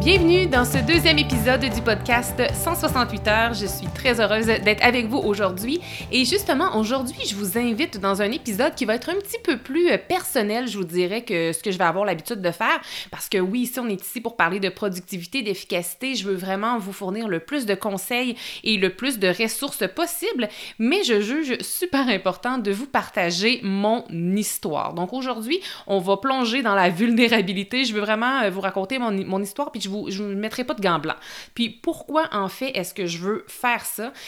Bienvenue dans ce deuxième épisode du podcast 168 heures. Je suis très heureuse d'être avec vous aujourd'hui. Et justement, aujourd'hui, je vous invite dans un épisode qui va être un petit peu plus euh, personnel, je vous dirais, que ce que je vais avoir l'habitude de faire. Parce que oui, ici, on est ici pour parler de productivité, d'efficacité. Je veux vraiment vous fournir le plus de conseils et le plus de ressources possibles. Mais je juge super important de vous partager mon histoire. Donc aujourd'hui, on va plonger dans la vulnérabilité. Je veux vraiment euh, vous raconter mon, mon histoire, puis je vous je mettrai pas de gants blancs. Puis pourquoi en fait est-ce que je veux faire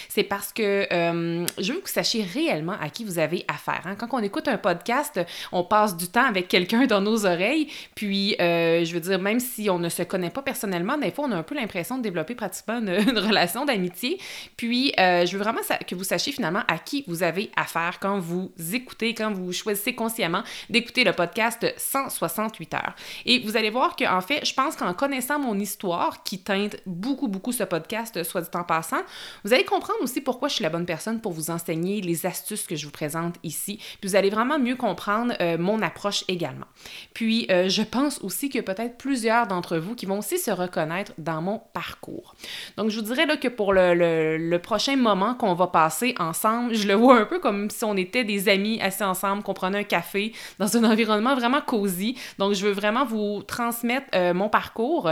C'est parce que euh, je veux que vous sachiez réellement à qui vous avez affaire. Hein. Quand on écoute un podcast, on passe du temps avec quelqu'un dans nos oreilles. Puis euh, je veux dire, même si on ne se connaît pas personnellement, des fois on a un peu l'impression de développer pratiquement une, relation d'amitié. Puis euh, je veux vraiment que vous sachiez finalement à qui vous avez affaire quand vous écoutez, quand vous choisissez consciemment d'écouter le podcast 168 heures. Et vous allez voir qu'en fait, je pense qu'en connaissant mon histoire qui teinte beaucoup, beaucoup ce podcast, soit dit en passant. Vous allez comprendre aussi pourquoi je suis la bonne personne pour vous enseigner les astuces que je vous présente ici. Puis vous allez vraiment mieux comprendre euh, mon approche également. Puis euh, je pense aussi que peut-être plusieurs d'entre vous qui vont aussi se reconnaître dans mon parcours. Donc je vous dirais là que pour le, prochain moment qu'on va passer ensemble, je le vois un peu comme si on était des amis assis ensemble, qu'on prenait un café dans un environnement vraiment cosy. Donc je veux vraiment vous transmettre euh, mon parcours,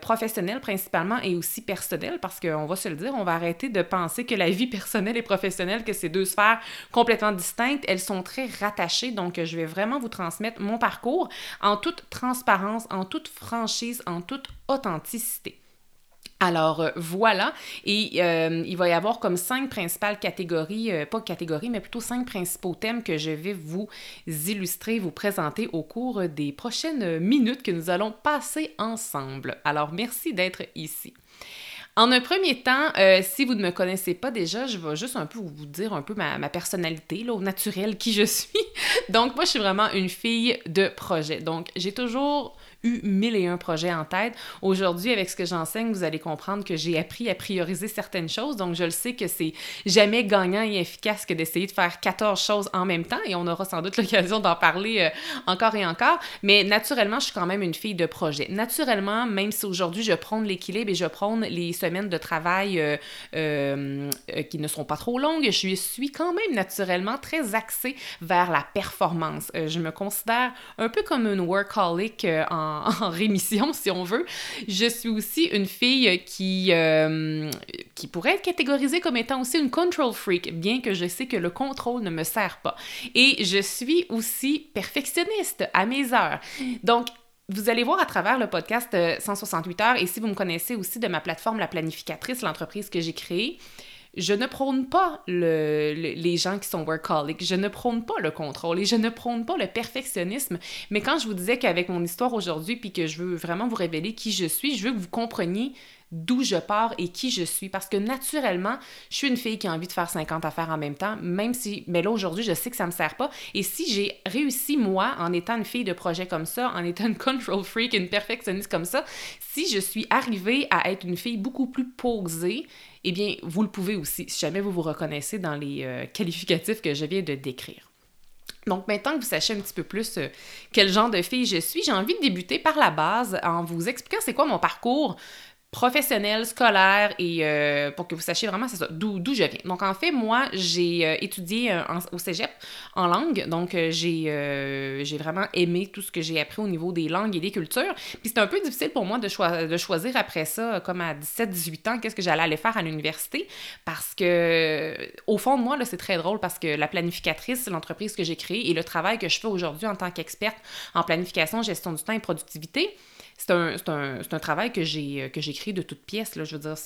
professionnelle principalement et aussi personnelle, parce qu'on va se le dire, on va arrêter de penser que la vie personnelle et professionnelle, que c'est deux sphères complètement distinctes, elles sont très rattachées. Donc, je vais vraiment vous transmettre mon parcours en toute transparence, en toute franchise, en toute authenticité. Alors euh, voilà, et euh, il va y avoir comme cinq principales catégories, euh, pas catégories, mais plutôt cinq principaux thèmes que je vais vous illustrer, vous présenter au cours des prochaines minutes que nous allons passer ensemble. Alors merci d'être ici. En un premier temps, si vous ne me connaissez pas déjà, je vais juste un peu vous dire un peu ma, ma personnalité, là, au naturel, qui je suis. Donc, moi, je suis vraiment une fille de projet. Donc, j'ai toujours eu mille et un projets en tête. Aujourd'hui, avec ce que j'enseigne, vous allez comprendre que j'ai appris à prioriser certaines choses. Donc, je le sais que c'est jamais gagnant et efficace que d'essayer de faire 14 choses en même temps et on aura sans doute l'occasion d'en parler euh, encore et encore. Mais naturellement, je suis quand même une fille de projet. Naturellement, même si aujourd'hui je prône l'équilibre et je prône les semaines de travail euh, euh, qui ne sont pas trop longues, je suis quand même naturellement très axée vers la performance. je me considère un peu comme une workaholic en en, rémission, si on veut. Je suis aussi une fille qui, euh, qui pourrait être catégorisée comme étant aussi une control freak, bien que je sais que le contrôle ne me sert pas. Et je suis aussi perfectionniste à mes heures. Donc, vous allez voir à travers le podcast 168 heures, et si vous me connaissez aussi de ma plateforme La Planificatrice, l'entreprise que j'ai créée, je ne prône pas le, les gens qui sont workaholic, je ne prône pas le contrôle et je ne prône pas le perfectionnisme. Mais quand je vous disais qu'avec mon histoire aujourd'hui, puis que je veux vraiment vous révéler qui je suis, je veux que vous compreniez d'où je pars et qui je suis. Parce que naturellement, je suis une fille qui a envie de faire 50 affaires en même temps, même si, mais là aujourd'hui, je sais que ça me sert pas. Et si j'ai réussi, moi, en étant une fille de projet comme ça, en étant une control freak, une perfectionniste comme ça, si je suis arrivée à être une fille beaucoup plus posée, eh bien, vous le pouvez aussi, si jamais vous vous reconnaissez dans les euh, qualificatifs que je viens de décrire. Donc maintenant que vous sachez un petit peu plus euh, quel genre de fille je suis, j'ai envie de débuter par la base en vous expliquant c'est quoi mon parcours professionnelle, scolaire et euh, pour que vous sachiez vraiment c'est ça d'où je viens. Donc en fait moi j'ai euh, étudié euh, au cégep en langue donc j'ai j'ai vraiment aimé tout ce que j'ai appris au niveau des langues et des cultures. Puis c'était un peu difficile pour moi de, de choisir après ça comme à 17 18 ans qu'est-ce que j'allais aller faire à l'université parce que au fond de moi là c'est très drôle parce que la planificatrice, l'entreprise que j'ai créée et le travail que je fais aujourd'hui en tant qu'experte en planification, gestion du temps et productivité, c'est un, travail que j'ai créé de toutes pièces. Je veux dire,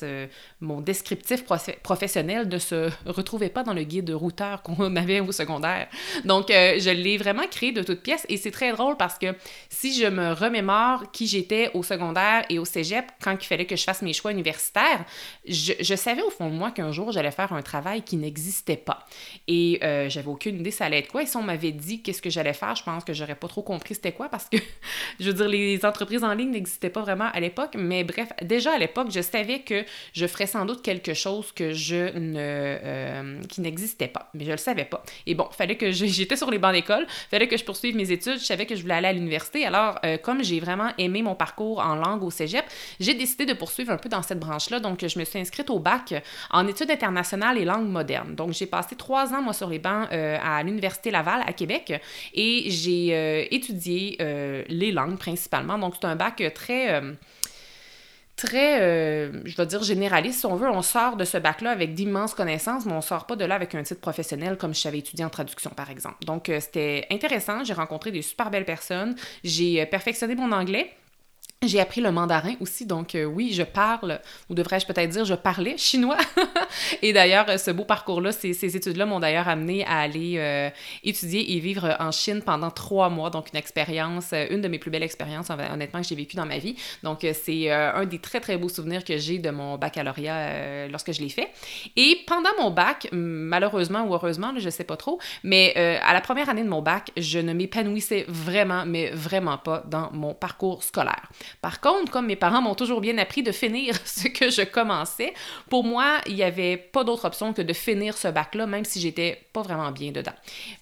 mon descriptif professionnel ne se retrouvait pas dans le guide routeur qu'on avait au secondaire. Donc, euh, je l'ai vraiment créé de toutes pièces et c'est très drôle parce que si je me remémore qui j'étais au secondaire et au cégep quand il fallait que je fasse mes choix universitaires, je, je savais au fond de moi qu'un jour j'allais faire un travail qui n'existait pas. Et euh, j'avais aucune idée ça allait être quoi. Et si on m'avait dit qu'est-ce que j'allais faire, je pense que j'aurais pas trop compris c'était quoi parce que, je veux dire, les entreprises en ligne n'existait pas vraiment à l'époque, mais bref, déjà à l'époque, je savais que je ferais sans doute quelque chose que je ne euh, qui n'existait pas, mais je le savais pas. Et bon, fallait que j'étais sur les bancs d'école, fallait que je poursuive mes études, je savais que je voulais aller à l'université. Alors, euh, comme j'ai vraiment aimé mon parcours en langue au cégep, j'ai décidé de poursuivre un peu dans cette branche-là. Donc, je me suis inscrite au bac en études internationales et langues modernes. Donc, j'ai passé trois ans, moi, sur les bancs euh, à l'Université Laval à Québec et j'ai étudié les langues principalement. Donc, c'est un bac très euh, très, euh, je vais dire, généraliste, si on veut. On sort de ce bac-là avec d'immenses connaissances, mais on sort pas de là avec un titre professionnel comme je savais étudié en traduction, par exemple. Donc, euh, c'était intéressant. J'ai rencontré des super belles personnes. J'ai perfectionné mon anglais. J'ai appris le mandarin aussi, donc euh, oui, je parle, ou devrais-je peut-être dire, je parlais chinois. et d'ailleurs, ce beau parcours-là, ces, études-là m'ont d'ailleurs amené à aller euh, étudier et vivre en Chine pendant trois mois, donc une expérience, euh, une de mes plus belles expériences, honnêtement, que j'ai vécues dans ma vie. Donc, c'est un des très, très beaux souvenirs que j'ai de mon baccalauréat lorsque je l'ai fait. Et pendant mon bac, malheureusement ou heureusement, je sais pas trop, mais à la première année de mon bac, je ne m'épanouissais vraiment, mais vraiment pas dans mon parcours scolaire. Par contre, comme mes parents m'ont toujours bien appris de finir ce que je commençais, pour moi, il n'y avait pas d'autre option que de finir ce bac-là, même si j'étais pas vraiment bien dedans.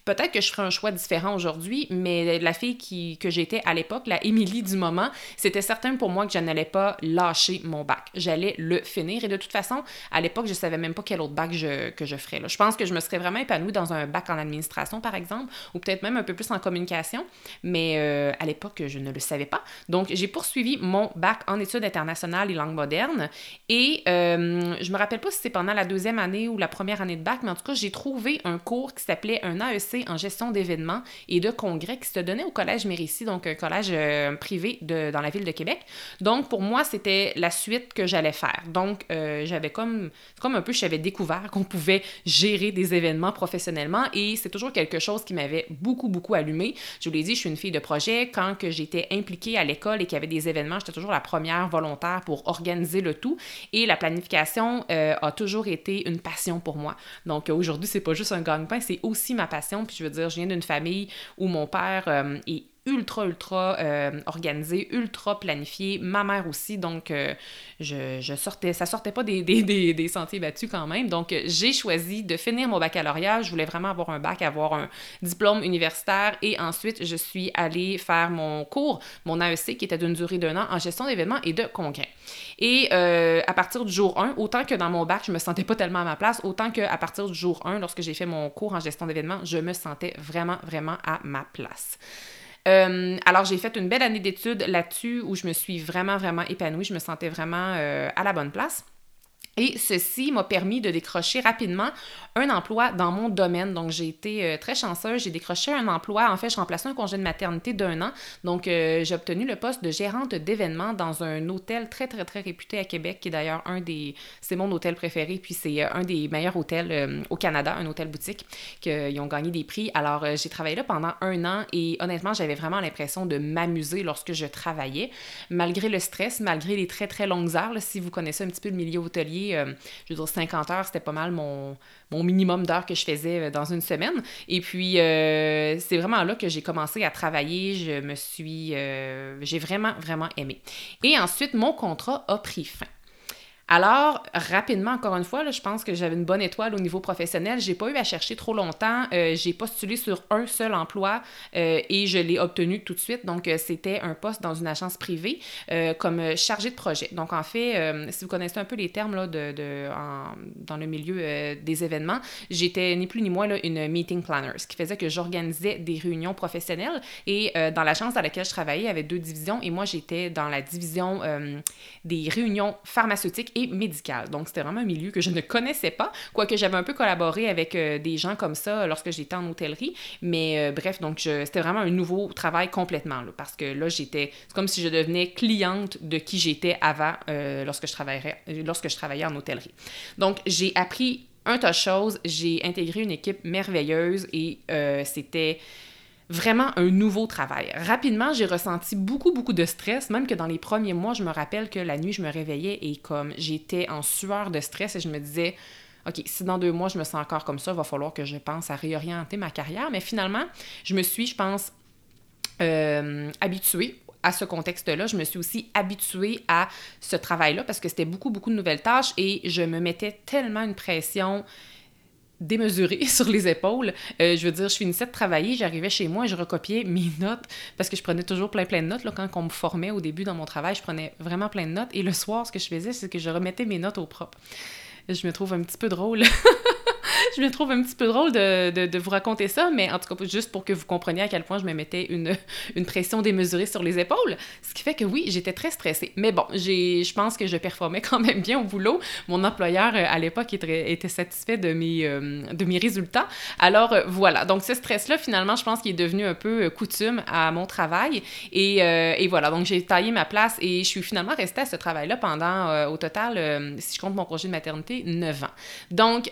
Peut-être que je ferais un choix différent aujourd'hui, mais la fille qui, que j'étais à l'époque, la Émilie du moment, c'était certain pour moi que je n'allais pas lâcher mon bac. J'allais le finir et de toute façon, à l'époque, je savais même pas quel autre bac que je ferais. Je pense que je me serais vraiment épanouie dans un bac en administration, par exemple, ou peut-être même un peu plus en communication, mais euh, à l'époque, je ne le savais pas. Donc, j'ai poursuivi suivi mon bac en études internationales et langues modernes. Et euh, je me rappelle pas si c'est pendant la deuxième année ou la première année de bac, mais en tout cas, j'ai trouvé un cours qui s'appelait un AEC en gestion d'événements et de congrès qui se donnait au Collège Mérissi, donc un collège euh, privé de, dans la ville de Québec. Donc, pour moi, c'était la suite que j'allais faire. Donc, euh, j'avais comme, comme un peu, j'avais découvert qu'on pouvait gérer des événements professionnellement et c'est toujours quelque chose qui m'avait beaucoup, beaucoup allumé. Je vous l'ai dit, je suis une fille de projet. Quand que j'étais impliquée à l'école et qu'il y avait des événements, j'étais toujours la première volontaire pour organiser le tout. Et la planification euh, a toujours été une passion pour moi. Donc aujourd'hui, c'est pas juste un gagne-pain, c'est aussi ma passion. Puis je veux dire, je viens d'une famille où mon père euh, est ultra, ultra euh, organisé, ultra planifié. Ma mère aussi, donc euh, je, sortais, ça sortait pas des, sentiers battus quand même. Donc j'ai choisi de finir mon baccalauréat. Je voulais vraiment avoir un bac, avoir un diplôme universitaire et ensuite je suis allée faire mon cours, mon AEC qui était d'une durée d'un an en gestion d'événements et de congrès. Et euh, à partir du jour 1, autant que dans mon bac, je me sentais pas tellement à ma place, autant qu'à partir du jour 1, lorsque j'ai fait mon cours en gestion d'événements, je me sentais vraiment, vraiment à ma place. Euh, alors, j'ai fait une belle année d'études là-dessus où je me suis vraiment, vraiment épanouie. Je me sentais vraiment euh, à la bonne place. Et ceci m'a permis de décrocher rapidement un emploi dans mon domaine. Donc, j'ai été euh, très chanceuse. J'ai décroché un emploi. En fait, je remplaçais un congé de maternité d'un an. Donc, euh, j'ai obtenu le poste de gérante d'événements dans un hôtel très, très, très réputé à Québec, qui est d'ailleurs un des... C'est mon hôtel préféré, puis c'est euh, un des meilleurs hôtels au Canada, un hôtel boutique, qu'ils ont gagné des prix. Alors, j'ai travaillé là pendant un an et honnêtement, j'avais vraiment l'impression de m'amuser lorsque je travaillais, malgré le stress, malgré les très, très longues heures. si vous connaissez un petit peu le milieu hôtelier, euh, je veux dire, 50 heures, c'était pas mal mon, minimum d'heures que je faisais euh, dans une semaine. Et puis, euh, c'est vraiment là que j'ai commencé à travailler. Je me suis. j'ai vraiment, vraiment aimé. Et ensuite, mon contrat a pris fin. Alors, rapidement, encore une fois, là, je pense que j'avais une bonne étoile au niveau professionnel. J'ai pas eu à chercher trop longtemps. Euh, j'ai postulé sur un seul emploi euh, et je l'ai obtenu tout de suite. Donc, euh, c'était un poste dans une agence privée comme chargé de projet. Donc, en fait, si vous connaissez un peu les termes là, de dans le milieu des événements, j'étais ni plus ni moins là, une meeting planner, ce qui faisait que j'organisais des réunions professionnelles. Et dans l'agence dans laquelle je travaillais, il y avait deux divisions et moi, j'étais dans la division des réunions pharmaceutiques et médicale. Donc, c'était vraiment un milieu que je ne connaissais pas, quoique j'avais un peu collaboré avec euh, des gens comme ça lorsque j'étais en hôtellerie. Mais euh, bref, donc, c'était vraiment un nouveau travail complètement, parce que là, j'étais... C'est comme si je devenais cliente de qui j'étais avant euh, lorsque, je travaillais, lorsque je travaillais en hôtellerie. Donc, j'ai appris un tas de choses. J'ai intégré une équipe merveilleuse et c'était vraiment un nouveau travail. Rapidement, j'ai ressenti beaucoup, beaucoup de stress, même que dans les premiers mois, je me rappelle que la nuit, je me réveillais et comme j'étais en sueur de stress et je me disais, OK, si dans deux mois, je me sens encore comme ça, il va falloir que je pense à réorienter ma carrière. Mais finalement, je me suis, je pense, euh, habituée à ce contexte-là. Je me suis aussi habituée à ce travail-là parce que c'était beaucoup, beaucoup de nouvelles tâches et je me mettais tellement une pression démesuré sur les épaules. Euh, je veux dire, je finissais de travailler, j'arrivais chez moi et je recopiais mes notes parce que je prenais toujours plein plein de notes. Là, quand on me formait au début dans mon travail, je prenais vraiment plein de notes. Et le soir, ce que je faisais, c'est que je remettais mes notes au propre. Je me trouve un petit peu drôle. je me trouve un petit peu drôle de, de, vous raconter ça, mais en tout cas, juste pour que vous compreniez à quel point je me mettais une, une pression démesurée sur les épaules. Ce qui fait que oui, j'étais très stressée. Mais bon, je pense que je performais quand même bien au boulot. Mon employeur, euh, à l'époque, était, satisfait de mes, euh, de mes résultats. Alors, euh, voilà. Donc, ce stress-là, finalement, je pense qu'il est devenu un peu coutume à mon travail. Et, et voilà. Donc, j'ai taillé ma place et je suis finalement restée à ce travail-là pendant, au total, si je compte mon projet de maternité, 9 ans. Donc,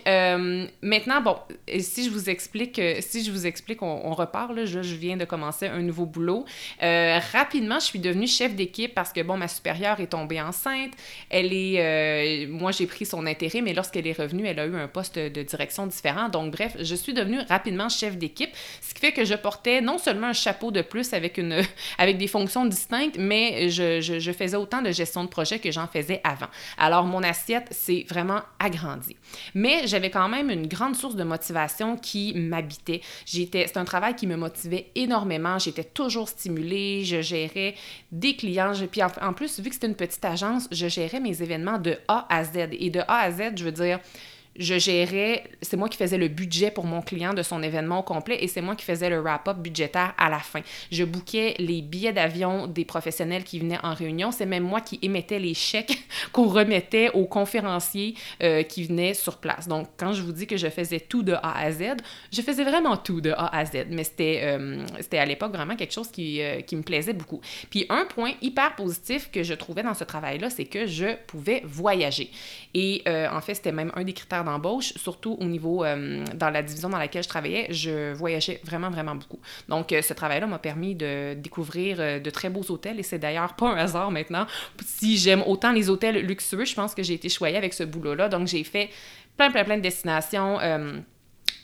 maintenant, bon, si je vous explique, euh, si je vous explique, on, repart, là, je, viens de commencer un nouveau boulot. Euh, rapidement, je suis devenue chef d'équipe parce que, bon, ma supérieure est tombée enceinte. Elle est, euh, moi, j'ai pris son intérêt, mais lorsqu'elle est revenue, elle a eu un poste de direction différent. Donc, bref, je suis devenue rapidement chef d'équipe, ce qui fait que je portais non seulement un chapeau de plus avec, une, avec des fonctions distinctes, mais je, je, je faisais autant de gestion de projet que j'en faisais avant. Alors, mon assiette s'est vraiment agrandie. Mais j'avais quand même une grande source de motivation qui m'habitait. J'étais, c'est un travail qui me motivait énormément. J'étais toujours stimulée. Je gérais des clients. puis en, en plus, vu que c'était une petite agence, je gérais mes événements de A à Z. Et de A à Z, je veux dire, je gérais, c'est moi qui faisais le budget pour mon client de son événement au complet et c'est moi qui faisais le wrap-up budgétaire à la fin. Je bouquais les billets d'avion des professionnels qui venaient en réunion. C'est même moi qui émettais les chèques qu'on remettait aux conférenciers euh, qui venaient sur place. Donc, quand je vous dis que je faisais tout de A à Z, je faisais vraiment tout de A à Z. Mais c'était, euh, à l'époque vraiment quelque chose qui, euh, qui me plaisait beaucoup. Puis, un point hyper positif que je trouvais dans ce travail-là, c'est que je pouvais voyager. Et en fait, c'était même un des critères d'embauche, surtout au niveau, euh, dans la division dans laquelle je travaillais, je voyageais vraiment, vraiment beaucoup. Donc, euh, ce travail-là m'a permis de découvrir euh, de très beaux hôtels et c'est d'ailleurs pas un hasard maintenant. Si j'aime autant les hôtels luxueux, je pense que j'ai été choyée avec ce boulot-là. Donc, j'ai fait plein, plein, plein de destinations.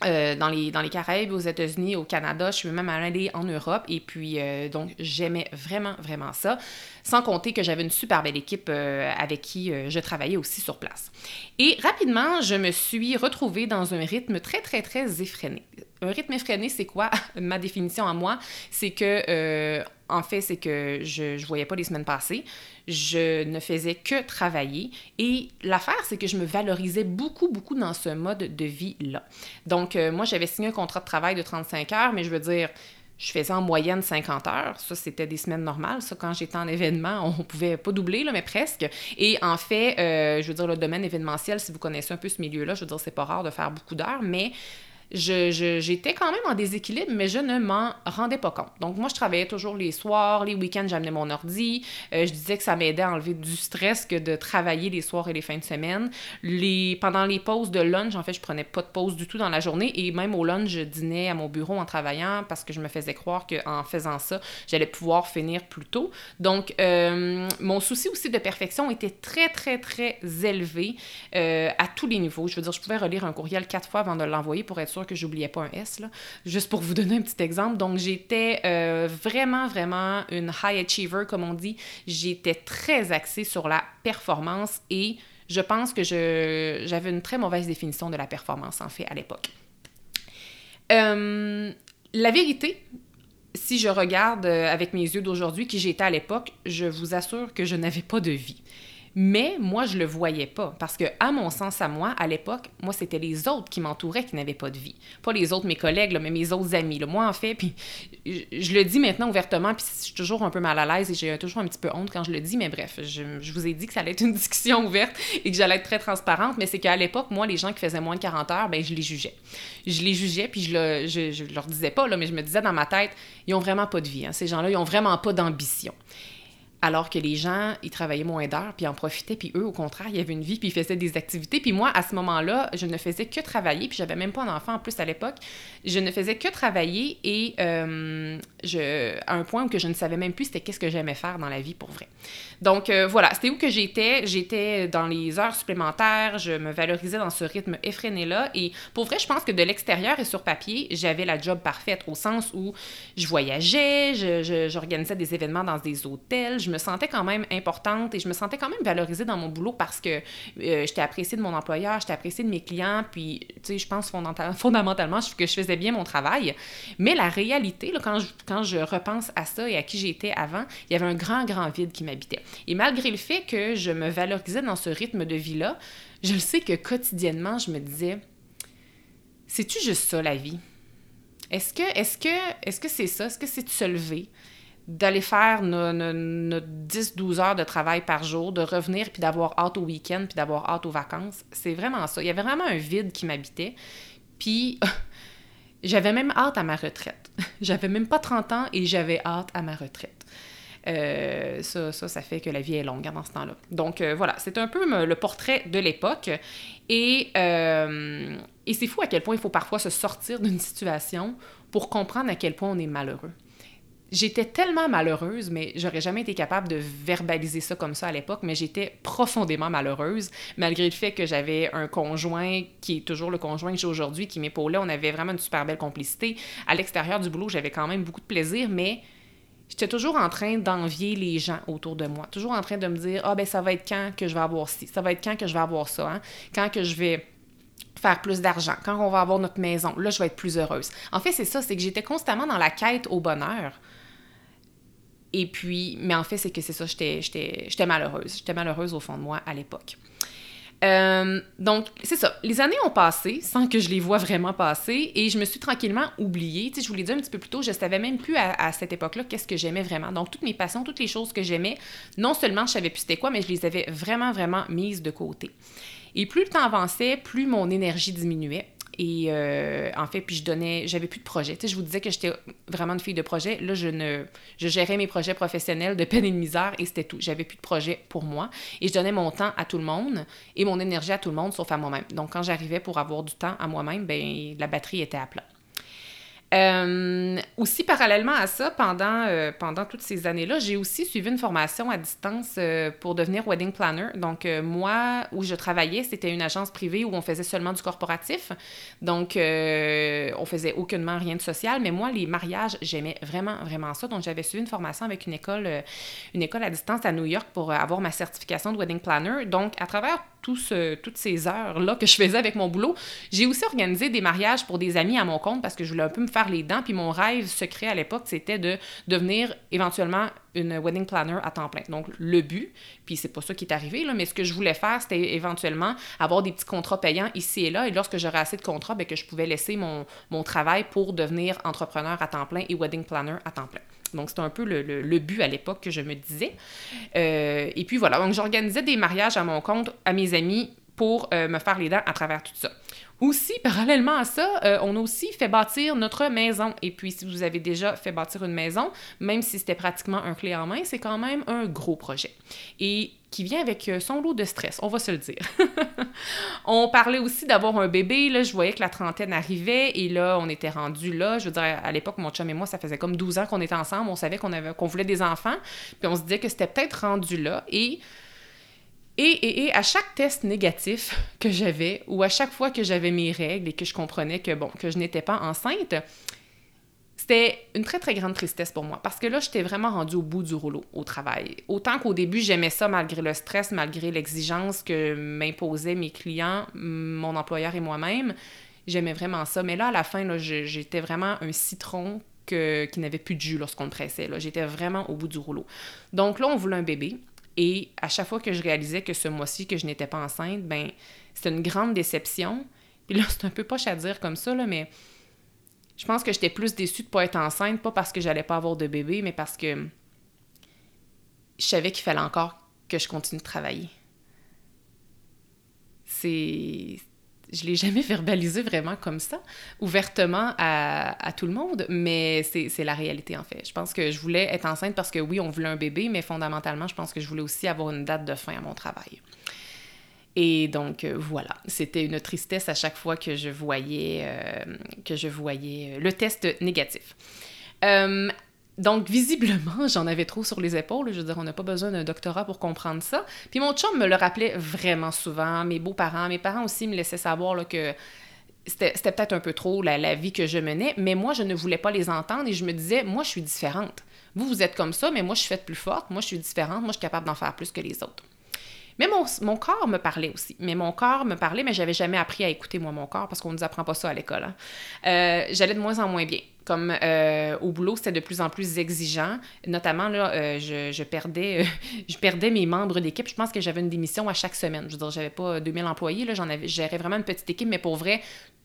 Dans, les, dans les Caraïbes, aux États-Unis, au Canada. Je suis même allée en Europe et puis donc j'aimais vraiment, vraiment ça. Sans compter que j'avais une super belle équipe euh, avec qui je travaillais aussi sur place. Et rapidement, je me suis retrouvée dans un rythme très, très, très effréné. Un rythme effréné, c'est quoi? Ma définition à moi, c'est que en fait, c'est que je ne voyais pas les semaines passées. Je ne faisais que travailler. Et l'affaire, c'est que je me valorisais beaucoup, beaucoup dans ce mode de vie-là. Donc, euh, moi, j'avais signé un contrat de travail de 35 heures, mais je veux dire, je faisais en moyenne 50 heures. Ça, c'était des semaines normales. Ça, quand j'étais en événement, on pouvait pas doubler, là, mais presque. Et en fait, euh, je veux dire, le domaine événementiel, si vous connaissez un peu ce milieu-là, je veux dire, c'est pas rare de faire beaucoup d'heures, mais j'étais quand même en déséquilibre, mais je ne m'en rendais pas compte. Donc, moi, je travaillais toujours les soirs, les week-ends, j'amenais mon ordi. Euh, je disais que ça m'aidait à enlever du stress que de travailler les soirs et les fins de semaine. Les, pendant les pauses de lunch, en fait, je prenais pas de pause du tout dans la journée et même au lunch, je dînais à mon bureau en travaillant parce que je me faisais croire qu'en faisant ça, j'allais pouvoir finir plus tôt. Donc, euh, mon souci aussi de perfection était très, très, très élevé euh, à tous les niveaux. Je veux dire, je pouvais relire un courriel quatre fois avant de l'envoyer pour être sûr que j'oubliais pas un S, là. juste pour vous donner un petit exemple. Donc, j'étais euh, vraiment, vraiment une high achiever, comme on dit. J'étais très axée sur la performance et Je pense que j'avais une très mauvaise définition de la performance, en fait, à l'époque. Euh, la vérité, si je regarde euh, avec mes yeux d'aujourd'hui qui j'étais à l'époque, je vous assure que je n'avais pas de vie. Mais moi, je le voyais pas parce que, à mon sens, à moi, à l'époque, moi, c'était les autres qui m'entouraient qui n'avaient pas de vie. Pas les autres, mes collègues, mais mes autres amis. Moi, en fait, puis je, le dis maintenant ouvertement, puis je suis toujours un peu mal à l'aise et j'ai toujours un petit peu honte quand je le dis, mais bref, je, vous ai dit que ça allait être une discussion ouverte et que j'allais être très transparente, mais c'est qu'à l'époque, moi, les gens qui faisaient moins de 40 heures, ben je les jugeais. Je les jugeais, puis je, le, leur disais pas, là, mais je me disais dans ma tête, ils ont vraiment pas de vie. Hein. Ces gens-là, ils ont vraiment pas d'ambition alors que les gens, ils travaillaient moins d'heures, puis en profitaient, puis eux, au contraire, il y avait une vie, puis ils faisaient des activités. Puis moi, à ce moment-là, je ne faisais que travailler, puis j'avais même pas d'enfant en plus à l'époque. Je ne faisais que travailler et euh, je, à un point où je ne savais même plus c'était qu'est-ce que j'aimais faire dans la vie pour vrai. Donc euh, voilà, c'était où que j'étais. J'étais dans les heures supplémentaires, je me valorisais dans ce rythme effréné-là. Et pour vrai, je pense que de l'extérieur et sur papier, j'avais la job parfaite au sens où je voyageais, j'organisais des événements dans des hôtels, je me sentais quand même importante et je me sentais quand même valorisée dans mon boulot parce que euh, j'étais appréciée de mon employeur, j'étais appréciée de mes clients, puis, tu sais, je pense fondamentalement que je faisais bien mon travail. Mais la réalité, quand, je, je repense à ça et à qui j'étais avant, il y avait un grand, grand vide qui m'habitait. Et malgré le fait que je me valorisais dans ce rythme de vie-là, je le sais que quotidiennement, je me disais, c'est-tu juste ça la vie? Est-ce que est-ce est-ce que c'est ça? Est-ce que c'est de se lever, d'aller faire nos, 10-12 heures de travail par jour, de revenir puis d'avoir hâte au week-end puis d'avoir hâte aux vacances. C'est vraiment ça. Il y avait vraiment un vide qui m'habitait. Puis j'avais même hâte à ma retraite. j'avais même pas 30 ans et j'avais hâte à ma retraite. Euh, ça, ça, ça, fait que la vie est longue hein, dans ce temps-là. Donc euh, voilà, c'est un peu le portrait de l'époque. Et, euh, et c'est fou à quel point il faut parfois se sortir d'une situation pour comprendre à quel point on est malheureux. J'étais tellement malheureuse, mais j'aurais jamais été capable de verbaliser ça comme ça à l'époque, mais j'étais profondément malheureuse, malgré le fait que j'avais un conjoint qui est toujours le conjoint que j'ai aujourd'hui, qui m'épaulait. On avait vraiment une super belle complicité. À l'extérieur du boulot, j'avais quand même beaucoup de plaisir, mais j'étais toujours en train d'envier les gens autour de moi. Toujours en train de me dire, ah ben ça va être quand que je vais avoir ci, ça va être quand que je vais avoir ça, hein? quand que je vais faire plus d'argent, quand on va avoir notre maison, là je vais être plus heureuse. En fait, c'est ça, c'est que j'étais constamment dans la quête au bonheur et puis, mais en fait, c'est que c'est ça, j'étais malheureuse. J'étais malheureuse au fond de moi à l'époque. Euh, donc, c'est ça. Les années ont passé sans que je les vois vraiment passer et je me suis tranquillement oubliée. Tu sais, je vous l'ai dit un petit peu plus tôt, je savais même plus à, cette époque-là qu'est-ce que j'aimais vraiment. Donc, toutes mes passions, toutes les choses que j'aimais, non seulement je savais plus c'était quoi, mais je les avais vraiment, vraiment mises de côté. Et plus le temps avançait, plus mon énergie diminuait. Et euh, en fait, puis je donnais, j'avais plus de projet. Je vous disais que j'étais vraiment une fille de projet. Là, je ne, je gérais mes projets professionnels de peine et de misère et c'était tout. J'avais plus de projet pour moi et je donnais mon temps à tout le monde et mon énergie à tout le monde sauf à moi-même. Donc, quand j'arrivais pour avoir du temps à moi-même, ben la batterie était à plat. Euh, aussi, parallèlement à ça, pendant, euh, pendant toutes ces années-là, j'ai aussi suivi une formation à distance euh, pour devenir wedding planner. Donc, moi, où je travaillais, c'était une agence privée où on faisait seulement du corporatif. Donc, on faisait aucunement rien de social. Mais moi, les mariages, j'aimais vraiment, vraiment ça. Donc, j'avais suivi une formation avec une école, une école à distance à New York pour avoir ma certification de wedding planner. Donc, à travers toutes ces heures-là que je faisais avec mon boulot, j'ai aussi organisé des mariages pour des amis à mon compte parce que je voulais un peu me faire les dents. Puis mon rêve secret à l'époque, c'était de devenir éventuellement une wedding planner à temps plein. Donc, le but, puis c'est pas ça qui est arrivé, mais ce que je voulais faire, c'était éventuellement avoir des petits contrats payants ici et là. Et lorsque j'aurais assez de contrats, bien, que je pouvais laisser mon, mon travail pour devenir entrepreneur à temps plein et wedding planner à temps plein. Donc, c'était un peu le, but à l'époque que je me disais. Euh, et puis voilà, donc j'organisais des mariages à mon compte, à mes amis, pour euh, me faire les dents à travers tout ça. Aussi, parallèlement à ça, euh, on a aussi fait bâtir notre maison. Et puis, si vous avez déjà fait bâtir une maison, même si c'était pratiquement un clé en main, c'est quand même un gros projet. Et qui vient avec euh, son lot de stress, on va se le dire. on parlait aussi d'avoir un bébé, là, je voyais que la trentaine arrivait et là, on était rendu là. Je veux dire, à l'époque, mon chum et moi, ça faisait comme 12 ans qu'on était ensemble, on savait qu'on avait qu'on voulait des enfants, puis on se disait que c'était peut-être rendu là et et, à chaque test négatif que j'avais, ou à chaque fois que j'avais mes règles et que je comprenais que, bon, que je n'étais pas enceinte, c'était une très, très grande tristesse pour moi parce que là, j'étais vraiment rendue au bout du rouleau au travail. Autant qu'au début, j'aimais ça malgré le stress, malgré l'exigence que m'imposaient mes clients, mon employeur et moi-même. J'aimais vraiment ça. Mais là, à la fin, j'étais vraiment un citron que, qui n'avait plus de jus lorsqu'on le pressait. J'étais vraiment au bout du rouleau. Donc là, on voulait un bébé. Et à chaque fois que je réalisais que ce mois-ci, que je n'étais pas enceinte, ben c'était une grande déception. Puis là, c'est un peu poche à dire comme ça, mais je pense que j'étais plus déçue de ne pas être enceinte, pas parce que j'allais pas avoir de bébé, mais parce que je savais qu'il fallait encore que je continue de travailler. C'est. Je l'ai jamais verbalisé vraiment comme ça, ouvertement à, tout le monde, mais c'est la réalité en fait. Je pense que je voulais être enceinte parce que oui, on voulait un bébé, mais fondamentalement, je pense que je voulais aussi avoir une date de fin à mon travail. Et donc euh, voilà, c'était une tristesse à chaque fois que je voyais, euh, que je voyais euh, le test négatif. Donc visiblement, j'en avais trop sur les épaules. Je veux dire, on n'a pas besoin d'un doctorat pour comprendre ça. Puis mon chum me le rappelait vraiment souvent. Mes beaux-parents, mes parents aussi me laissaient savoir que c'était peut-être un peu trop la, la, vie que je menais, mais moi, je ne voulais pas les entendre et je me disais, moi, je suis différente. Vous, vous êtes comme ça, mais moi, je suis faite plus forte. Moi, je suis différente. Moi, je suis capable d'en faire plus que les autres. Mais mon, corps me parlait aussi. Mais mon corps me parlait, mais j'avais jamais appris à écouter, moi, mon corps, parce qu'on ne nous apprend pas ça à l'école. Hein. Euh, j'allais de moins en moins bien. Comme euh, au boulot, c'était de plus en plus exigeant. Notamment, là, euh, je, perdais, je perdais mes membres d'équipe. Je pense que j'avais une démission à chaque semaine. Je veux dire, j'avais pas 2000 employés. Là, j'en avais, j'avais vraiment une petite équipe, mais pour vrai,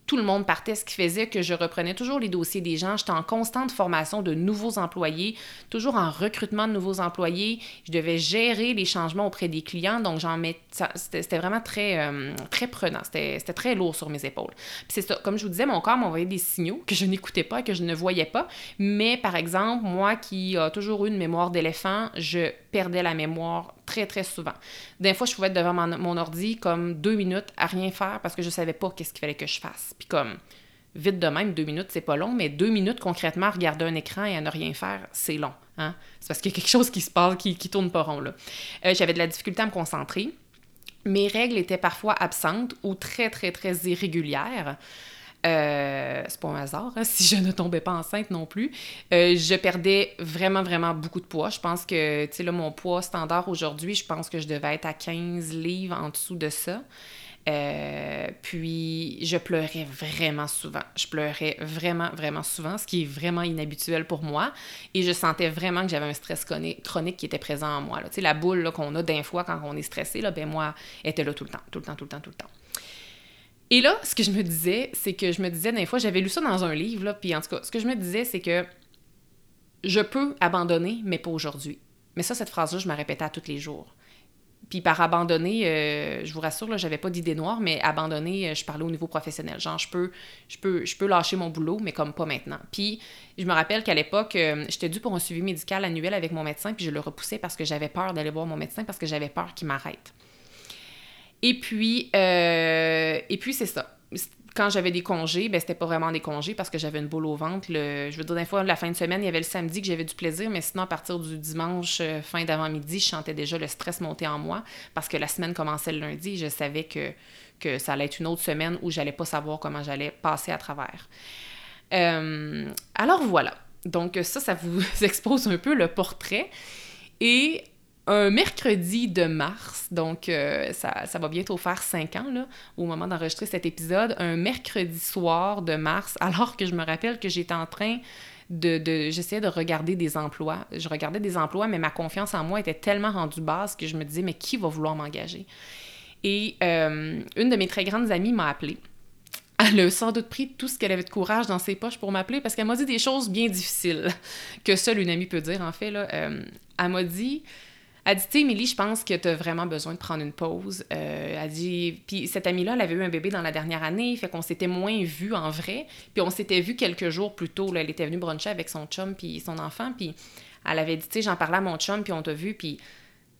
tout le monde partait, ce qui faisait que je reprenais toujours les dossiers des gens. J'étais en constante formation de nouveaux employés, toujours en recrutement de nouveaux employés. Je devais gérer les changements auprès des clients, donc j'en mets, c'était vraiment très, euh, très prenant. C'était très lourd sur mes épaules. Puis c'est ça, comme je vous disais, mon corps m'envoyait des signaux que je n'écoutais pas, que je ne voyais pas. Mais par exemple, moi qui a toujours eu une mémoire d'éléphant, je perdais la mémoire très, très souvent. Des fois, je pouvais être devant mon, ordi comme deux minutes à rien faire parce que je savais pas qu'est-ce qu'il fallait que je fasse. Puis comme, vite de même, deux minutes, c'est pas long, mais deux minutes concrètement à regarder un écran et à ne rien faire, c'est long. Hein? C'est parce qu'il y a quelque chose qui se passe, qui, tourne pas rond. là. Euh, j'avais de la difficulté à me concentrer. Mes règles étaient parfois absentes ou très, très, très irrégulières. Euh, c'est pas un hasard, hein, si je ne tombais pas enceinte non plus. Euh, je perdais vraiment, vraiment beaucoup de poids. Je pense que, tu sais, là, mon poids standard aujourd'hui, je pense que je devais être à 15 livres en dessous de ça. Euh, puis je pleurais vraiment souvent. Je pleurais vraiment, vraiment souvent, ce qui est vraiment inhabituel pour moi. Et je sentais vraiment que j'avais un stress chronique qui était présent en moi. Tu sais, la boule qu'on a d'un fois quand on est stressé, ben moi, était là tout le temps, tout le temps, tout le temps, tout le temps. Et là, ce que je me disais, c'est que je me disais, des fois, j'avais lu ça dans un livre, là, puis en tout cas, ce que je me disais, c'est que je peux abandonner, mais pas aujourd'hui. Mais ça, cette phrase-là, je me répétais à tous les jours. Puis par abandonner, euh, je vous rassure, là, j'avais pas d'idée noire, mais abandonner, euh, je parlais au niveau professionnel. Genre, je peux, je lâcher mon boulot, mais comme pas maintenant. Puis je me rappelle qu'à l'époque, euh, j'étais due pour un suivi médical annuel avec mon médecin, puis je le repoussais parce que j'avais peur d'aller voir mon médecin, parce que j'avais peur qu'il m'arrête. Et puis, euh, et puis c'est ça. Quand j'avais des congés, ben c'était pas vraiment des congés parce que j'avais une boule au ventre. je veux dire, des fois, la fin de semaine, il y avait le samedi que j'avais du plaisir, mais sinon, à partir du dimanche, euh, fin d'avant-midi, je sentais déjà le stress monter en moi parce que la semaine commençait le lundi et je savais que, que ça allait être une autre semaine où j'allais pas savoir comment j'allais passer à travers. Euh, alors voilà. Donc ça, ça vous expose un peu le portrait. Et un mercredi de mars, donc euh, ça, ça, va bientôt faire cinq ans là, au moment d'enregistrer cet épisode, un mercredi soir de mars, alors que je me rappelle que j'étais en train de, de j'essayais de regarder des emplois. Je regardais des emplois, mais ma confiance en moi était tellement rendue basse que je me disais, mais qui va vouloir m'engager? Et euh, une de mes très grandes amies m'a appelée. Elle a sans doute pris tout ce qu'elle avait de courage dans ses poches pour m'appeler parce qu'elle m'a dit des choses bien difficiles que seule une amie peut dire, en fait. Là. Euh, elle m'a dit elle dit, tu sais, je pense que tu as vraiment besoin de prendre une pause. Euh, elle dit, puis cette amie-là, elle avait eu un bébé dans la dernière année, fait qu'on s'était moins vu en vrai. Puis on s'était vu quelques jours plus tôt. Là, elle était venue bruncher avec son chum puis son enfant. Puis elle avait dit, tu sais, j'en parlais à mon chum, puis on t'a vu, puis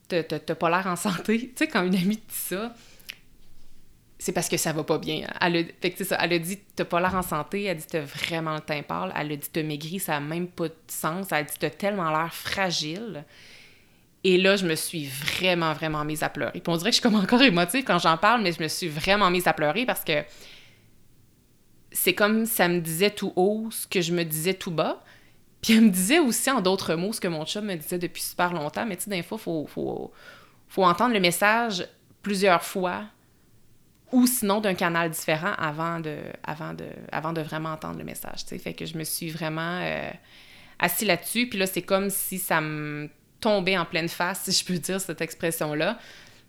t'as pas l'air en santé. tu sais, quand une amie dit ça, c'est parce que ça va pas bien. Elle a, fait que ça, elle a dit t'as pas l'air en santé, elle a dit t'as vraiment le teint elle a dit t'as maigri, ça a même pas de sens, elle a dit t'as tellement l'air fragile. Et là, je me suis vraiment, vraiment mise à pleurer. Puis on dirait que je suis encore émotive quand j'en parle, mais je me suis vraiment mise à pleurer parce que c'est comme ça me disait tout haut ce que je me disais tout bas. Puis elle me disait aussi en d'autres mots ce que mon chum me disait depuis super longtemps. Mais tu sais, il faut, faut, faut entendre le message plusieurs fois ou sinon d'un canal différent avant de vraiment entendre le message. sais. Fait que je me suis vraiment euh, assis là-dessus. Puis là, c'est comme si ça me tombait en pleine face, si je peux dire cette expression-là.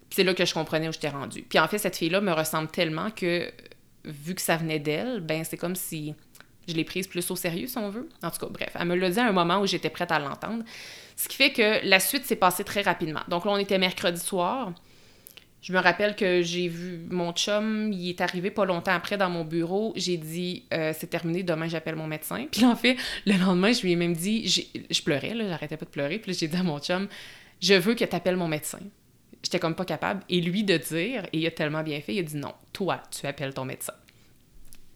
C'est là que je comprenais où j'étais rendue. Puis en fait, cette fille-là me ressemble tellement que, vu que ça venait d'elle, ben c'est comme si je l'ai prise plus au sérieux, si on veut. En tout cas, bref, elle me l'a dit à un moment où j'étais prête à l'entendre. Ce qui fait que la suite s'est passée très rapidement. Donc là, on était mercredi soir. Je me rappelle que j'ai vu mon chum, il est arrivé pas longtemps après dans mon bureau. J'ai dit euh, c'est terminé, demain j'appelle mon médecin. Puis en fait, le lendemain, je lui ai même dit, je pleurais, là, j'arrêtais pas de pleurer. Puis j'ai dit à mon chum, je veux que tu appelles mon médecin. J'étais comme pas capable. Et lui de dire, et il a tellement bien fait, il a dit non, toi, tu appelles ton médecin.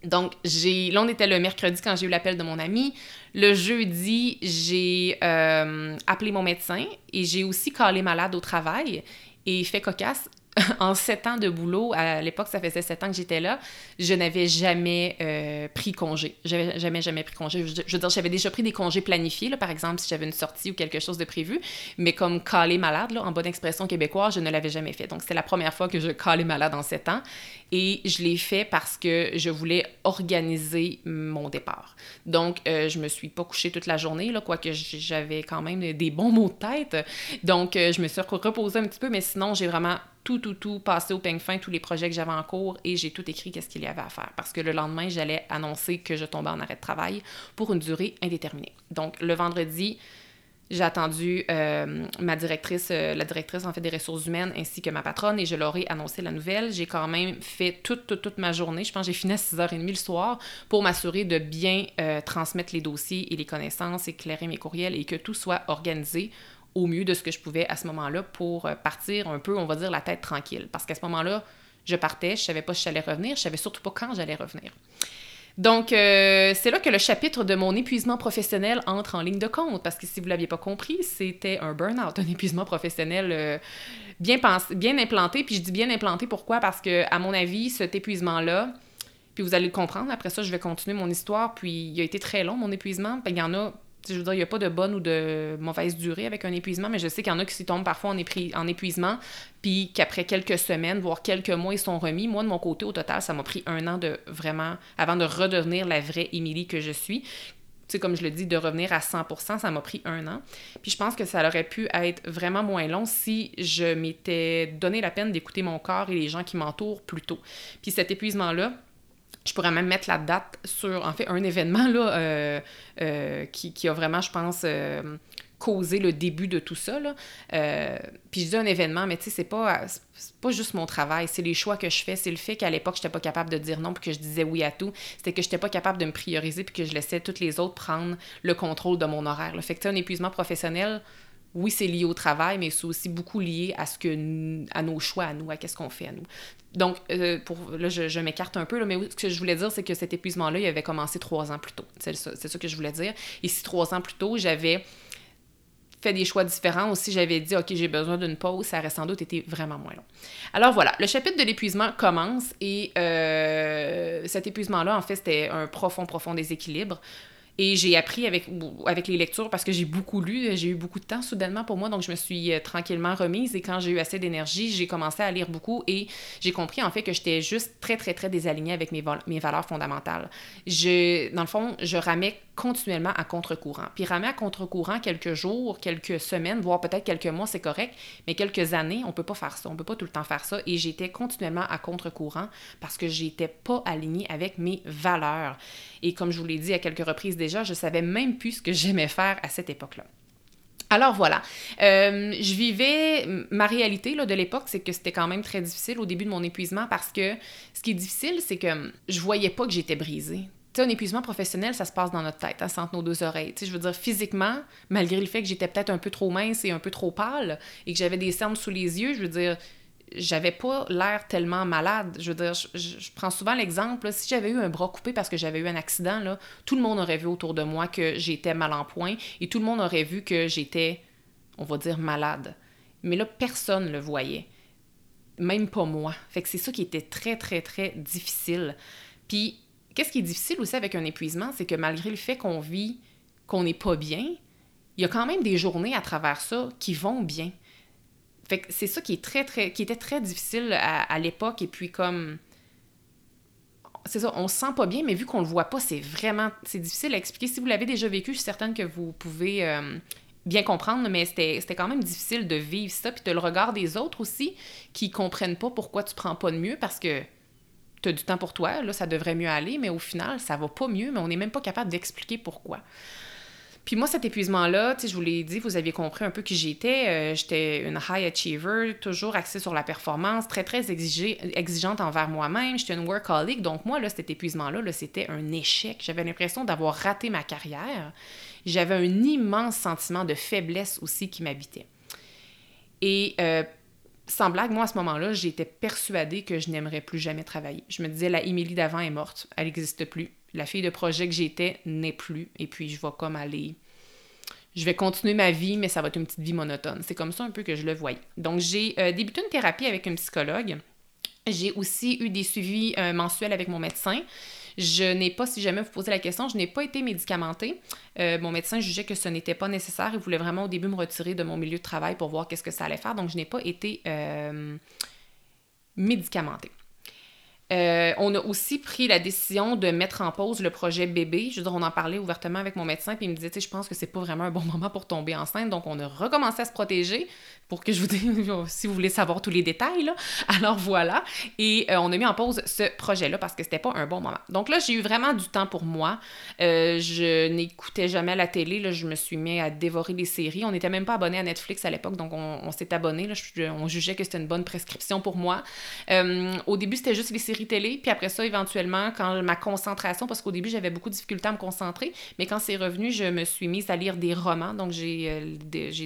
Donc, j'ai. Là, on était le mercredi quand j'ai eu l'appel de mon ami. Le jeudi, j'ai euh, appelé mon médecin et j'ai aussi calé malade au travail. Et fait cocasse, en sept ans de boulot, à l'époque, ça faisait sept ans que j'étais là, je n'avais jamais euh, pris congé. J'avais jamais, jamais pris congé. Je, veux dire, j'avais déjà pris des congés planifiés, là, par exemple, si j'avais une sortie ou quelque chose de prévu, mais comme caler malade, là, en bonne expression québécoise, je ne l'avais jamais fait. Donc, c'était la première fois que je calais malade en sept ans. Et je l'ai fait parce que je voulais organiser mon départ. Donc, euh, je me suis pas couchée toute la journée, là, quoique j'avais quand même des bons mots de tête. Donc, euh, je me suis reposée un petit peu, mais sinon, j'ai vraiment tout, tout, tout passé au peigne fin, tous les projets que j'avais en cours et j'ai tout écrit qu'est-ce qu'il y avait à faire. Parce que le lendemain, j'allais annoncer que je tombais en arrêt de travail pour une durée indéterminée. Donc, le vendredi, j'ai attendu euh, ma directrice, euh, la directrice en fait des ressources humaines ainsi que ma patronne et je leur ai annoncé la nouvelle. J'ai quand même fait toute, toute, toute ma journée. Je pense que j'ai fini à 6h30 le soir pour m'assurer de bien euh, transmettre les dossiers et les connaissances, éclairer mes courriels et que tout soit organisé au mieux de ce que je pouvais à ce moment-là pour euh, partir un peu, on va dire, la tête tranquille. Parce qu'à ce moment-là, je partais, je savais pas si j'allais revenir, je savais surtout pas quand j'allais revenir. Donc, euh, c'est là que le chapitre de mon épuisement professionnel entre en ligne de compte, parce que si vous l'aviez pas compris, c'était un burn-out, un épuisement professionnel euh, bien, bien implanté. Puis je dis bien implanté, pourquoi? Parce que, à mon avis, cet épuisement-là, puis vous allez le comprendre, après ça, je vais continuer mon histoire, puis il a été très long, mon épuisement. il y en a je veux dire, il n'y a pas de bonne ou de mauvaise durée avec un épuisement, mais je sais qu'il y en a qui s'y tombent parfois en, en épuisement, puis qu'après quelques semaines, voire quelques mois, ils sont remis. Moi, de mon côté, au total, ça m'a pris un an de vraiment, avant de redevenir la vraie Émilie que je suis. Tu sais, comme je le dis, de revenir à 100%, ça m'a pris un an. Puis je pense que ça aurait pu être vraiment moins long si je m'étais donné la peine d'écouter mon corps et les gens qui m'entourent plus tôt. Puis cet épuisement-là, je pourrais même mettre la date sur, en fait, un événement là, euh, euh, qui, qui, a vraiment, je pense, euh, causé le début de tout ça. Là. puis je dis un événement, mais tu sais, c'est pas, pas juste mon travail, c'est les choix que je fais. C'est le fait qu'à l'époque, je n'étais pas capable de dire non puis que je disais oui à tout. C'était que je n'étais pas capable de me prioriser puis que je laissais toutes les autres prendre le contrôle de mon horaire. Le fait que tu un épuisement professionnel, oui, c'est lié au travail, mais c'est aussi beaucoup lié à ce que à nos choix, à nous, à qu'est-ce qu'on fait à nous. Donc, euh, pour, là, je, m'écarte un peu, là, mais ce que je voulais dire, c'est que cet épuisement-là, il avait commencé trois ans plus tôt. C'est ça, que je voulais dire. Et si trois ans plus tôt, j'avais fait des choix différents, aussi j'avais dit, OK, j'ai besoin d'une pause, ça aurait sans doute été vraiment moins long. Alors voilà, le chapitre de l'épuisement commence et euh, cet épuisement-là, en fait, c'était un profond, profond déséquilibre. Et j'ai appris avec, avec les lectures parce que j'ai beaucoup lu, j'ai eu beaucoup de temps soudainement pour moi, donc je me suis euh, tranquillement remise et quand j'ai eu assez d'énergie, j'ai commencé à lire beaucoup et j'ai compris en fait que j'étais juste très, très, très désalignée avec mes, mes valeurs fondamentales. Je, dans le fond, je ramais continuellement à contre-courant. Puis ramer à contre-courant quelques jours, quelques semaines, voire peut-être quelques mois, c'est correct, mais quelques années, on peut pas faire ça. On peut pas tout le temps faire ça. Et j'étais continuellement à contre-courant parce que j'étais pas alignée avec mes valeurs. Et comme je vous l'ai dit à quelques reprises déjà, je savais même plus ce que j'aimais faire à cette époque-là. Alors voilà, euh, je vivais ma réalité là, de l'époque, c'est que c'était quand même très difficile au début de mon épuisement parce que ce qui est difficile, c'est que je voyais pas que j'étais brisée sais, un épuisement professionnel, ça se passe dans notre tête, hein, entre nos deux oreilles. Tu je veux dire, physiquement, malgré le fait que j'étais peut-être un peu trop mince et un peu trop pâle et que j'avais des cernes sous les yeux, je veux dire, j'avais pas l'air tellement malade. Je veux dire, je, prends souvent l'exemple, si j'avais eu un bras coupé parce que j'avais eu un accident, tout le monde aurait vu autour de moi que j'étais mal en point et tout le monde aurait vu que j'étais, on va dire, malade. Mais là, personne le voyait. Même pas moi. Fait que c'est ça qui était très, très, très difficile. Puis qu'est-ce qui est difficile aussi avec un épuisement, c'est que malgré le fait qu'on vit, qu'on n'est pas bien, il y a quand même des journées à travers ça qui vont bien. C'est ça qui était très difficile à, l'époque. Et puis comme, c'est ça, on se sent pas bien, mais vu qu'on le voit pas, c'est vraiment, c'est difficile à expliquer. Si vous l'avez déjà vécu, je suis certaine que vous pouvez euh, bien comprendre, mais c'était quand même difficile de vivre ça, puis de le regard des autres aussi, qui comprennent pas pourquoi tu prends pas de mieux, parce que tu as du temps pour toi, là, ça devrait mieux aller, mais au final, ça va pas mieux, mais on n'est même pas capable d'expliquer pourquoi. Puis moi, cet épuisement-là, je vous l'ai dit, vous aviez compris un peu qui j'étais. Euh, j'étais une high achiever, toujours axée sur la performance, très, très exigeante envers moi-même. J'étais une workaholic. Donc moi, là, cet épuisement-là, -là, c'était un échec. J'avais l'impression d'avoir raté ma carrière. J'avais un immense sentiment de faiblesse aussi qui m'habitait. Et euh, sans blague, moi, à ce moment-là, j'étais persuadée que je n'aimerais plus jamais travailler. Je me disais, la Émilie d'avant est morte. Elle n'existe plus la fille de projet que j'étais n'est plus. Et puis, je vais comme aller. Je vais continuer ma vie, mais ça va être une petite vie monotone. C'est comme ça un peu que je le voyais. Donc, j'ai euh, débuté une thérapie avec un psychologue. J'ai aussi eu des suivis euh, mensuels avec mon médecin. Je n'ai pas, si jamais vous posez la question, je n'ai pas été médicamentée. Euh, mon médecin jugeait que ce n'était pas nécessaire. Il voulait vraiment au début me retirer de mon milieu de travail pour voir qu'est-ce que ça allait faire. Donc, je n'ai pas été médicamentée. Euh, on a aussi pris la décision de mettre en pause le projet bébé. Je veux dire, on en parlait ouvertement avec mon médecin, puis il me disait, je pense que c'est pas vraiment un bon moment pour tomber enceinte. Donc, on a recommencé à se protéger pour que je vous dise, si vous voulez savoir tous les détails. Alors voilà. Et euh, on a mis en pause ce projet-là parce que c'était pas un bon moment. Donc là, j'ai eu vraiment du temps pour moi. Euh, je n'écoutais jamais la télé. Là, je me suis mis à dévorer les séries. On n'était même pas abonné à Netflix à l'époque, donc on, s'est abonné. On jugeait que c'était une bonne prescription pour moi. au début, c'était juste les séries télé. Puis après ça, éventuellement, quand ma concentration, parce qu'au début, j'avais beaucoup de difficultés à me concentrer, mais quand c'est revenu, je me suis mise à lire des romans. Donc, j'ai euh,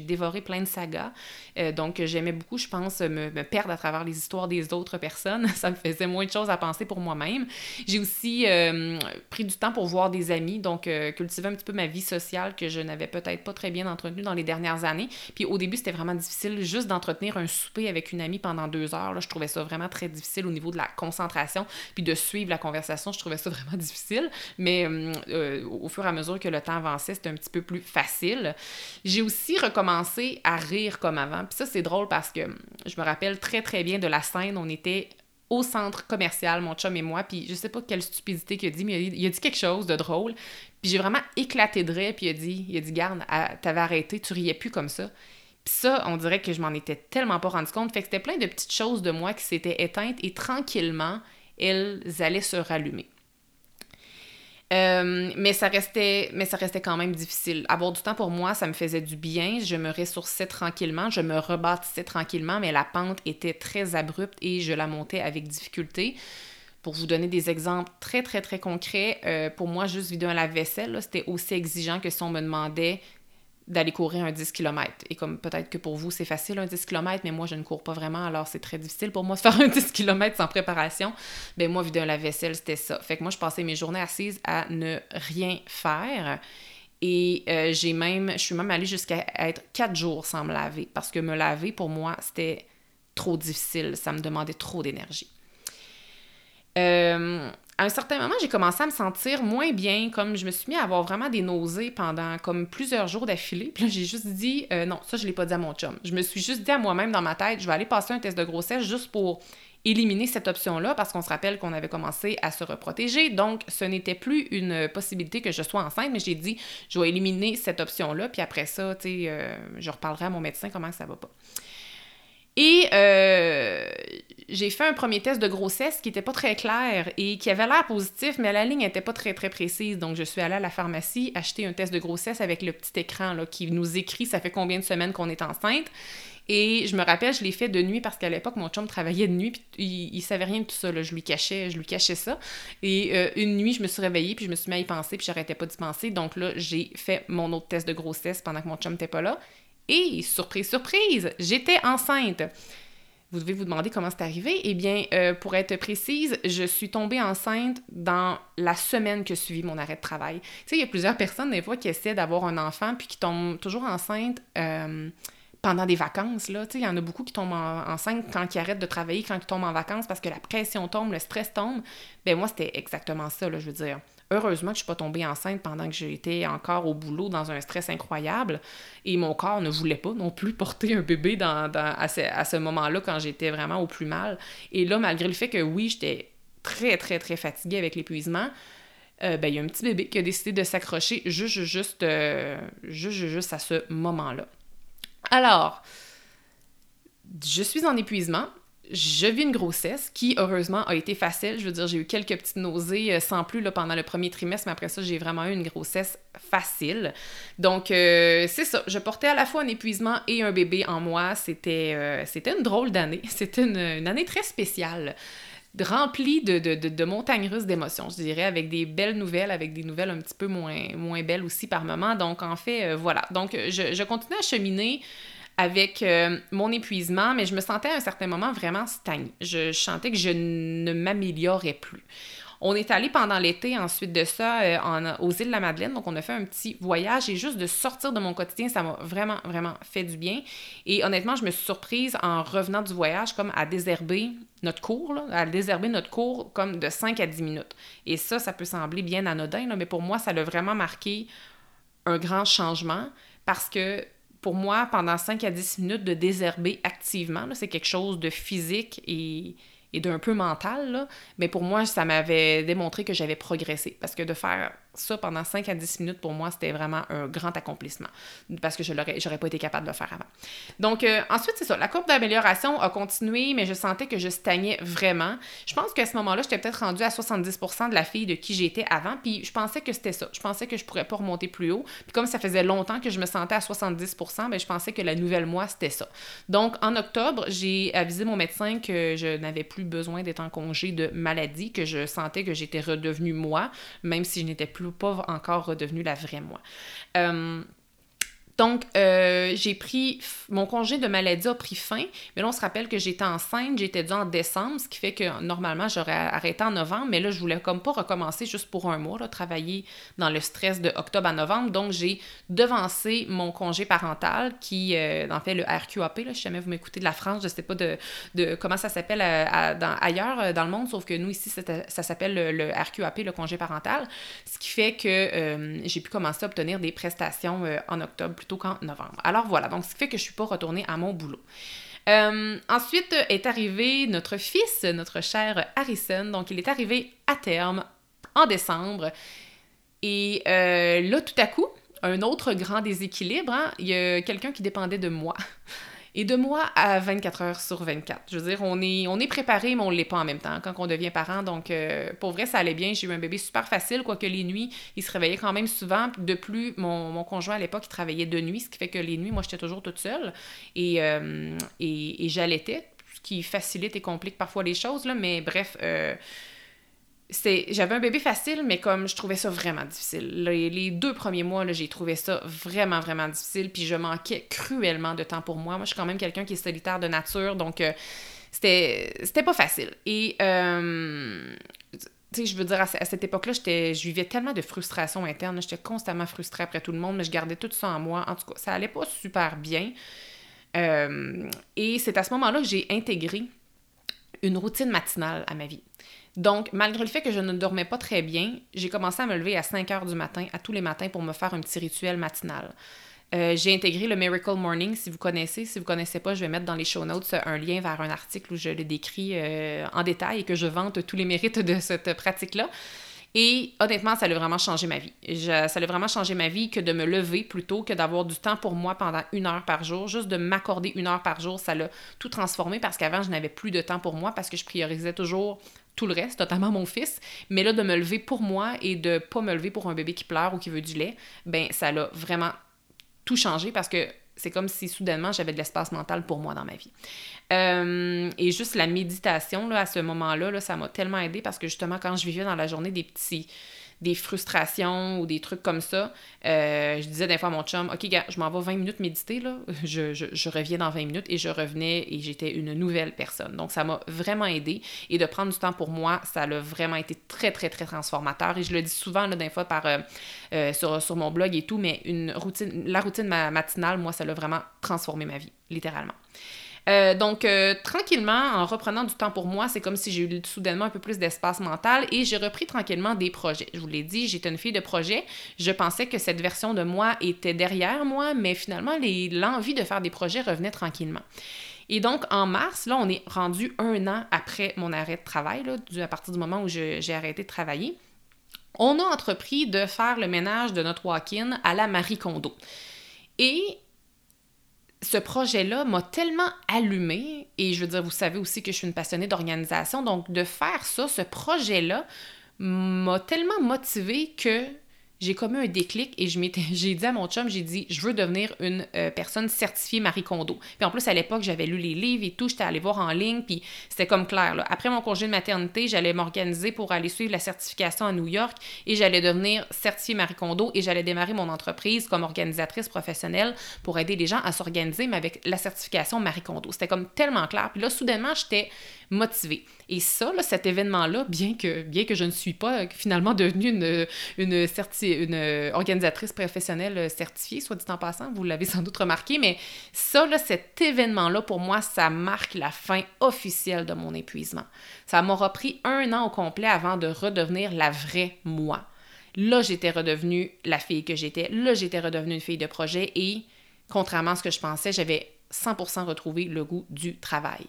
dévoré plein de sagas. Euh, donc, j'aimais beaucoup, je pense, me, perdre à travers les histoires des autres personnes. ça me faisait moins de choses à penser pour moi-même. J'ai aussi euh, pris du temps pour voir des amis, donc cultiver un petit peu ma vie sociale que je n'avais peut-être pas très bien entretenue dans les dernières années. Puis au début, c'était vraiment difficile juste d'entretenir un souper avec une amie pendant deux heures. Là, je trouvais ça vraiment très difficile au niveau de la concentration puis de suivre la conversation, je trouvais ça vraiment difficile. Mais euh, euh, au fur et à mesure que le temps avançait, c'était un petit peu plus facile. J'ai aussi recommencé à rire comme avant. Puis ça, c'est drôle parce que je me rappelle très, très bien de la scène. On était au centre commercial, mon chum et moi, puis je sais pas quelle stupidité qu'il a dit, mais il a dit, quelque chose de drôle. Puis j'ai vraiment éclaté de rire, puis il a dit, il a dit, garde, t'avais arrêté, tu riais plus comme ça. Puis ça, on dirait que je m'en étais tellement pas rendu compte. Fait que c'était plein de petites choses de moi qui s'étaient éteintes et tranquillement, elles allaient se rallumer. Euh, mais, ça restait, mais ça restait quand même difficile. Avoir du temps pour moi, ça me faisait du bien. Je me ressourçais tranquillement, je me rebâtissais tranquillement, mais la pente était très abrupte et je la montais avec difficulté. Pour vous donner des exemples très, très, très concrets, euh, pour moi, juste vider un lave-vaisselle, c'était aussi exigeant que si on me demandait d'aller courir un 10 km. Et comme peut-être que pour vous, c'est facile un 10 km, mais moi, je ne cours pas vraiment, alors c'est très difficile pour moi de faire un 10 km sans préparation. Ben moi, vider un lave-vaisselle, c'était ça. Fait que moi, je passais mes journées assises à ne rien faire. Et euh, j'ai même, je suis même allée jusqu'à être quatre jours sans me laver, parce que me laver, pour moi, c'était trop difficile. Ça me demandait trop d'énergie. Euh, à un certain moment, j'ai commencé à me sentir moins bien, comme je me suis mis à avoir vraiment des nausées pendant comme plusieurs jours d'affilée. Puis là, j'ai juste dit, euh, non, ça, je l'ai pas dit à mon chum. Je me suis juste dit à moi-même dans ma tête, je vais aller passer un test de grossesse juste pour éliminer cette option-là, parce qu'on se rappelle qu'on avait commencé à se reprotéger. Donc, ce n'était plus une possibilité que je sois enceinte, mais j'ai dit, je vais éliminer cette option-là, puis après ça, tu sais, euh, je reparlerai à mon médecin comment ça va pas. Et euh, j'ai fait un premier test de grossesse qui n'était pas très clair et qui avait l'air positif, mais la ligne n'était pas très très précise. Donc je suis allée à la pharmacie acheter un test de grossesse avec le petit écran là, qui nous écrit ça fait combien de semaines qu'on est enceinte. Et je me rappelle, je l'ai fait de nuit parce qu'à l'époque, mon chum travaillait de nuit, puis il, savait rien de tout ça. Je lui cachais, je lui cachais ça. Et euh, une nuit, je me suis réveillée, puis je me suis mis à y penser, puis j'arrêtais pas d'y penser. Donc là, j'ai fait mon autre test de grossesse pendant que mon chum n'était pas là. Et, surprise, surprise, j'étais enceinte. Vous devez vous demander comment c'est arrivé. Eh bien, euh, pour être précise, je suis tombée enceinte dans la semaine que suivit mon arrêt de travail. Tu sais, il y a plusieurs personnes, des fois, qui essaient d'avoir un enfant puis qui tombent toujours enceinte euh, pendant des vacances, il y en a beaucoup qui tombent enceintes quand ils arrêtent de travailler, quand ils tombent en vacances parce que la pression tombe, le stress tombe. Ben moi, c'était exactement ça, je veux dire. Heureusement que je suis pas tombée enceinte pendant que j'étais encore au boulot dans un stress incroyable et mon corps ne voulait pas non plus porter un bébé dans, à ce, moment-là quand j'étais vraiment au plus mal. Et là, malgré le fait que oui, j'étais très, très, très fatiguée avec l'épuisement, euh, ben, il y a un petit bébé qui a décidé de s'accrocher juste, juste, euh, juste, juste à ce moment-là. Alors, je suis en épuisement, je vis une grossesse qui, heureusement, a été facile. Je veux dire, j'ai eu quelques petites nausées euh, sans plus là, pendant le premier trimestre, mais après ça, j'ai vraiment eu une grossesse facile. Donc, euh, c'est ça. Je portais à la fois un épuisement et un bébé en moi. C'était euh, c'était une drôle d'année. C'était une, année très spéciale remplie de, montagnes russes d'émotions, je dirais, avec des belles nouvelles, avec des nouvelles un petit peu moins, moins belles aussi par moment. Donc, en fait, voilà. Donc, je, je continue à cheminer avec euh, mon épuisement, mais je me sentais à un certain moment vraiment stagnée. Je, sentais que je ne m'améliorais plus. On est allé pendant l'été ensuite de ça euh, aux îles de la Madeleine, donc on a fait un petit voyage et juste de sortir de mon quotidien, ça m'a vraiment, vraiment fait du bien. Et honnêtement, je me suis surprise en revenant du voyage comme à désherber notre cours, à désherber notre cours comme de 5 à 10 minutes. Et ça, ça peut sembler bien anodin, mais pour moi, ça l'a vraiment marqué un grand changement parce que pour moi, pendant 5 à 10 minutes de désherber activement, c'est quelque chose de physique et, et d'un peu mental, mais pour moi, ça m'avait démontré que j'avais progressé. Parce que de faire ça pendant 5 à 10 minutes, pour moi, c'était vraiment un grand accomplissement parce que je n'aurais pas été capable de le faire avant. Donc, euh, ensuite, c'est ça. La courbe d'amélioration a continué, mais je sentais que je stagnais vraiment. Je pense qu'à ce moment-là, j'étais peut-être rendue à 70% de la fille de qui j'étais avant, puis je pensais que c'était ça. Je pensais que je pourrais pas remonter plus haut. Puis comme ça faisait longtemps que je me sentais à 70% ben, je pensais que la nouvelle moi, c'était ça. Donc, en octobre, j'ai avisé mon médecin que je n'avais plus besoin d'être en congé de maladie, que je sentais que j'étais redevenue moi, même si je n'étais plus pas encore redevenu la vraie moi. Euh, donc, euh, j'ai pris. Mon congé de maladie a pris fin, mais là, on se rappelle que j'étais enceinte, j'étais due en décembre, ce qui fait que normalement, j'aurais arrêté en novembre, mais là, je voulais comme pas recommencer juste pour un mois, travailler dans le stress de octobre à novembre. Donc, j'ai devancé mon congé parental, qui, euh, en fait, le RQAP, là, si jamais vous m'écoutez de la France, je sais pas de, comment ça s'appelle euh, ailleurs dans le monde, sauf que nous, ici, ça s'appelle le, le, RQAP, le congé parental, ce qui fait que j'ai pu commencer à obtenir des prestations en octobre plutôt qu'en novembre. Alors voilà, donc ce qui fait que je suis pas retournée à mon boulot. Euh, ensuite est arrivé notre fils, notre cher Harrison. Donc, il est arrivé à terme en décembre. Et euh, là, tout à coup, un autre grand déséquilibre. Hein, il y a quelqu'un qui dépendait de moi et de moi à 24 heures sur 24. Je veux dire, on est, préparé, mais on ne l'est pas en même temps quand on devient parent. Donc, euh, pour vrai, ça allait bien. J'ai eu un bébé super facile, quoique les nuits, il se réveillait quand même souvent. De plus, mon, conjoint à l'époque, il travaillait de nuit, ce qui fait que les nuits, moi, j'étais toujours toute seule et, euh, et, j'allaitais, ce qui facilite et complique parfois les choses, mais bref. Euh, j'avais un bébé facile, mais comme je trouvais ça vraiment difficile. Les, deux premiers mois, j'ai trouvé ça vraiment, vraiment difficile, puis je manquais cruellement de temps pour moi. Moi, je suis quand même quelqu'un qui est solitaire de nature, donc euh, c'était pas facile. Et, euh, tu sais, je veux dire, à, cette époque-là, je vivais tellement de frustration interne. J'étais constamment frustrée après tout le monde, mais je gardais tout ça en moi. En tout cas, ça allait pas super bien. Euh, et c'est à ce moment-là que j'ai intégré une routine matinale à ma vie. Donc, malgré le fait que je ne dormais pas très bien, j'ai commencé à me lever à 5 heures du matin, à tous les matins, pour me faire un petit rituel matinal. Euh, j'ai intégré le Miracle Morning, si vous connaissez. Si vous ne connaissez pas, je vais mettre dans les show notes un lien vers un article où je le décris euh, en détail et que je vante tous les mérites de cette pratique-là. Et honnêtement, ça a vraiment changé ma vie. ça a vraiment changé ma vie que de me lever plutôt que d'avoir du temps pour moi pendant une heure par jour. Juste de m'accorder une heure par jour, ça l'a tout transformé parce qu'avant, je n'avais plus de temps pour moi parce que je priorisais toujours tout le reste, notamment mon fils. Mais là, de me lever pour moi et de pas me lever pour un bébé qui pleure ou qui veut du lait, ben ça l'a vraiment tout changé parce que c'est comme si soudainement j'avais de l'espace mental pour moi dans ma vie. Euh, et juste la méditation, là, à ce moment-là, là, ça m'a tellement aidé parce que justement, quand je vivais dans la journée des petits des frustrations ou des trucs comme ça, euh, je disais des fois à mon chum, OK, gars, je m'en vais 20 minutes méditer, là. Je, je, je, reviens dans 20 minutes et je revenais et j'étais une nouvelle personne. Donc, ça m'a vraiment aidé. Et de prendre du temps pour moi, ça a vraiment été très, très, très transformateur. Et je le dis souvent, là, des fois, par, euh, euh, sur, sur mon blog et tout, mais une routine, la routine matinale, moi, ça l'a vraiment transformé ma vie, littéralement. Euh, donc, euh, tranquillement, en reprenant du temps pour moi, c'est comme si j'ai eu soudainement un peu plus d'espace mental et j'ai repris tranquillement des projets. Je vous l'ai dit, j'étais une fille de projet. Je pensais que cette version de moi était derrière moi, mais finalement, l'envie de faire des projets revenait tranquillement. Et donc, en mars, là, on est rendu un an après mon arrêt de travail, à partir du moment où j'ai arrêté de travailler. On a entrepris de faire le ménage de notre walk-in à la Marie Kondo. Et ce projet-là m'a tellement allumé et je veux dire, vous savez aussi que je suis une passionnée d'organisation, donc de faire ça, ce projet-là m'a tellement motivée que j'ai commis un déclic et je m'étais, j'ai dit à mon chum, j'ai dit, je veux devenir une euh, personne certifiée Marie Kondo. Puis en plus, à l'époque, j'avais lu les livres et tout, j'étais allée voir en ligne, puis c'était comme clair. Là. Après mon congé de maternité, j'allais m'organiser pour aller suivre la certification à New York et j'allais devenir certifiée Marie Kondo et j'allais démarrer mon entreprise comme organisatrice professionnelle pour aider les gens à s'organiser, mais avec la certification Marie Kondo. C'était comme tellement clair. Puis là, soudainement, j'étais motivée. Et ça, là, cet événement-là, bien que, bien que je ne suis pas euh, finalement devenue une, une, une euh, organisatrice professionnelle euh, certifiée, soit dit en passant, vous l'avez sans doute remarqué, mais ça, cet événement-là, pour moi, ça marque la fin officielle de mon épuisement. Ça m'aura pris un an au complet avant de redevenir la vraie moi. Là, j'étais redevenue la fille que j'étais. Là, j'étais redevenue une fille de projet et, contrairement à ce que je pensais, j'avais 100% retrouvé le goût du travail.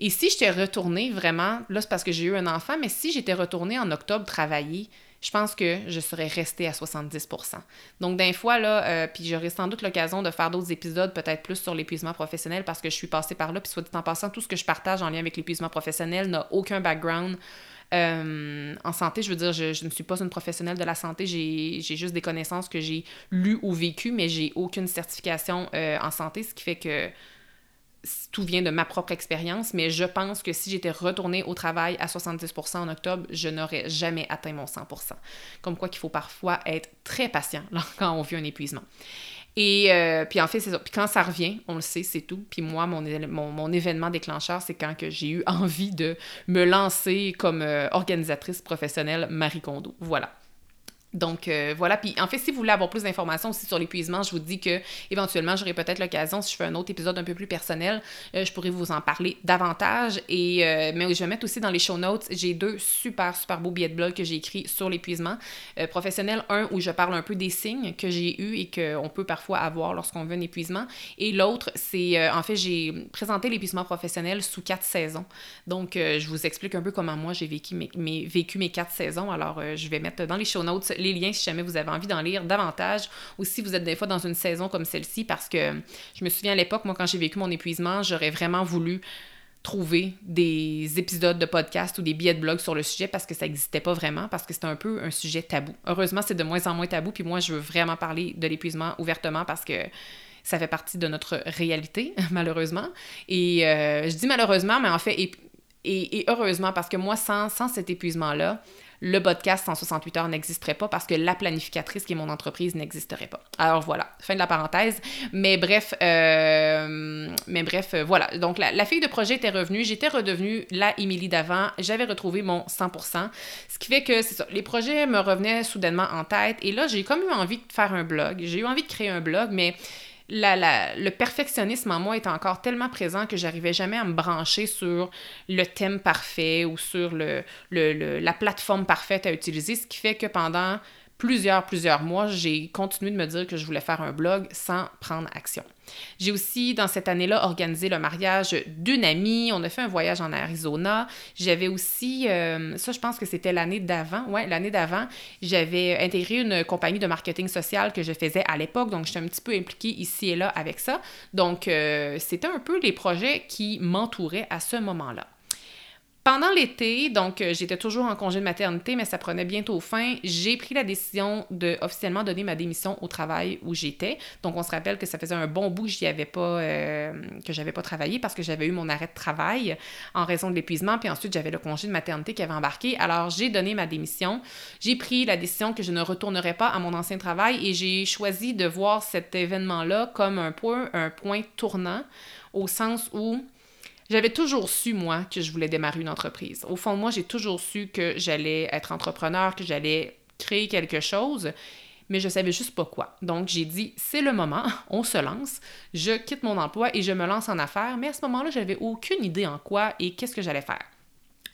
Et si j'étais retournée vraiment, là c'est parce que j'ai eu un enfant, mais si j'étais retournée en octobre travailler, je pense que je serais restée à 70% Donc, d'un fois, là, euh, puis j'aurai sans doute l'occasion de faire d'autres épisodes, peut-être plus sur l'épuisement professionnel, parce que je suis passée par là, puis soit dit en passant, tout ce que je partage en lien avec l'épuisement professionnel n'a aucun background. Euh, en santé, je veux dire, je, ne suis pas une professionnelle de la santé, j'ai juste des connaissances que j'ai lues ou vécues, mais j'ai aucune certification euh, en santé, ce qui fait que tout vient de ma propre expérience, mais je pense que si j'étais retournée au travail à 70% en octobre, je n'aurais jamais atteint mon 100%. Comme quoi qu'il faut parfois être très patient quand on vit un épuisement. Et euh, puis en fait, c'est ça. Puis quand ça revient, on le sait, c'est tout. Puis moi, mon, mon, événement déclencheur, c'est quand que j'ai eu envie de me lancer comme euh, organisatrice professionnelle Marie Kondo. Voilà. Donc euh, voilà, puis en fait, si vous voulez avoir plus d'informations aussi sur l'épuisement, je vous dis que éventuellement, j'aurai peut-être l'occasion, si je fais un autre épisode un peu plus personnel, euh, je pourrais vous en parler davantage. Et euh, mais je vais mettre aussi dans les show notes, j'ai deux super super beaux billets de blog que j'ai écrits sur l'épuisement professionnel. Un où je parle un peu des signes que j'ai eus et qu'on peut parfois avoir lorsqu'on veut un épuisement. Et l'autre, c'est en fait, j'ai présenté l'épuisement professionnel sous quatre saisons. Donc je vous explique un peu comment moi j'ai vécu mes quatre saisons. Alors je vais mettre dans les show notes les liens si jamais vous avez envie d'en lire davantage ou si vous êtes des fois dans une saison comme celle-ci parce que je me souviens à l'époque, moi, quand j'ai vécu mon épuisement, j'aurais vraiment voulu trouver des épisodes de podcast ou des billets de blog sur le sujet parce que ça n'existait pas vraiment, parce que c'était un peu un sujet tabou. Heureusement, c'est de moins en moins tabou, puis moi, je veux vraiment parler de l'épuisement ouvertement parce que ça fait partie de notre réalité, malheureusement. Et euh, je dis malheureusement, mais en fait, et, heureusement, parce que moi, sans, sans cet épuisement-là, le podcast 168 heures n'existerait pas parce que la planificatrice qui est mon entreprise n'existerait pas. Alors voilà, fin de la parenthèse. Mais bref, euh, mais bref, euh, voilà. Donc la, fille de projet était revenue, j'étais redevenue la Émilie d'avant, j'avais retrouvé mon 100%. Ce qui fait que c'est ça, les projets me revenaient soudainement en tête et là j'ai comme eu envie de faire un blog. J'ai eu envie de créer un blog, mais le perfectionnisme en moi est encore tellement présent que j'arrivais jamais à me brancher sur le thème parfait ou sur le, la plateforme parfaite à utiliser, ce qui fait que pendant plusieurs, plusieurs mois, j'ai continué de me dire que je voulais faire un blog sans prendre action. J'ai aussi, dans cette année-là, organisé le mariage d'une amie. On a fait un voyage en Arizona. J'avais aussi, euh, ça, je pense que c'était l'année d'avant. Ouais, l'année d'avant, j'avais intégré une compagnie de marketing social que je faisais à l'époque. Donc, j'étais un petit peu impliquée ici et là avec ça. Donc, euh, c'était un peu les projets qui m'entouraient à ce moment-là. Pendant l'été, donc euh, j'étais toujours en congé de maternité, mais ça prenait bientôt fin, j'ai pris la décision de officiellement donner ma démission au travail où j'étais. Donc on se rappelle que ça faisait un bon bout que j'y pas euh, que j'avais pas travaillé parce que j'avais eu mon arrêt de travail en raison de l'épuisement, puis ensuite j'avais le congé de maternité qui avait embarqué. Alors j'ai donné ma démission. J'ai pris la décision que je ne retournerais pas à mon ancien travail et j'ai choisi de voir cet événement-là comme un point, un point tournant au sens où j'avais toujours su, moi, que je voulais démarrer une entreprise. Au fond, moi, j'ai toujours su que j'allais être entrepreneur, que j'allais créer quelque chose, mais je savais juste pas quoi. Donc, j'ai dit, c'est le moment, on se lance, je quitte mon emploi et je me lance en affaires, mais à ce moment-là, j'avais aucune idée en quoi et qu'est-ce que j'allais faire.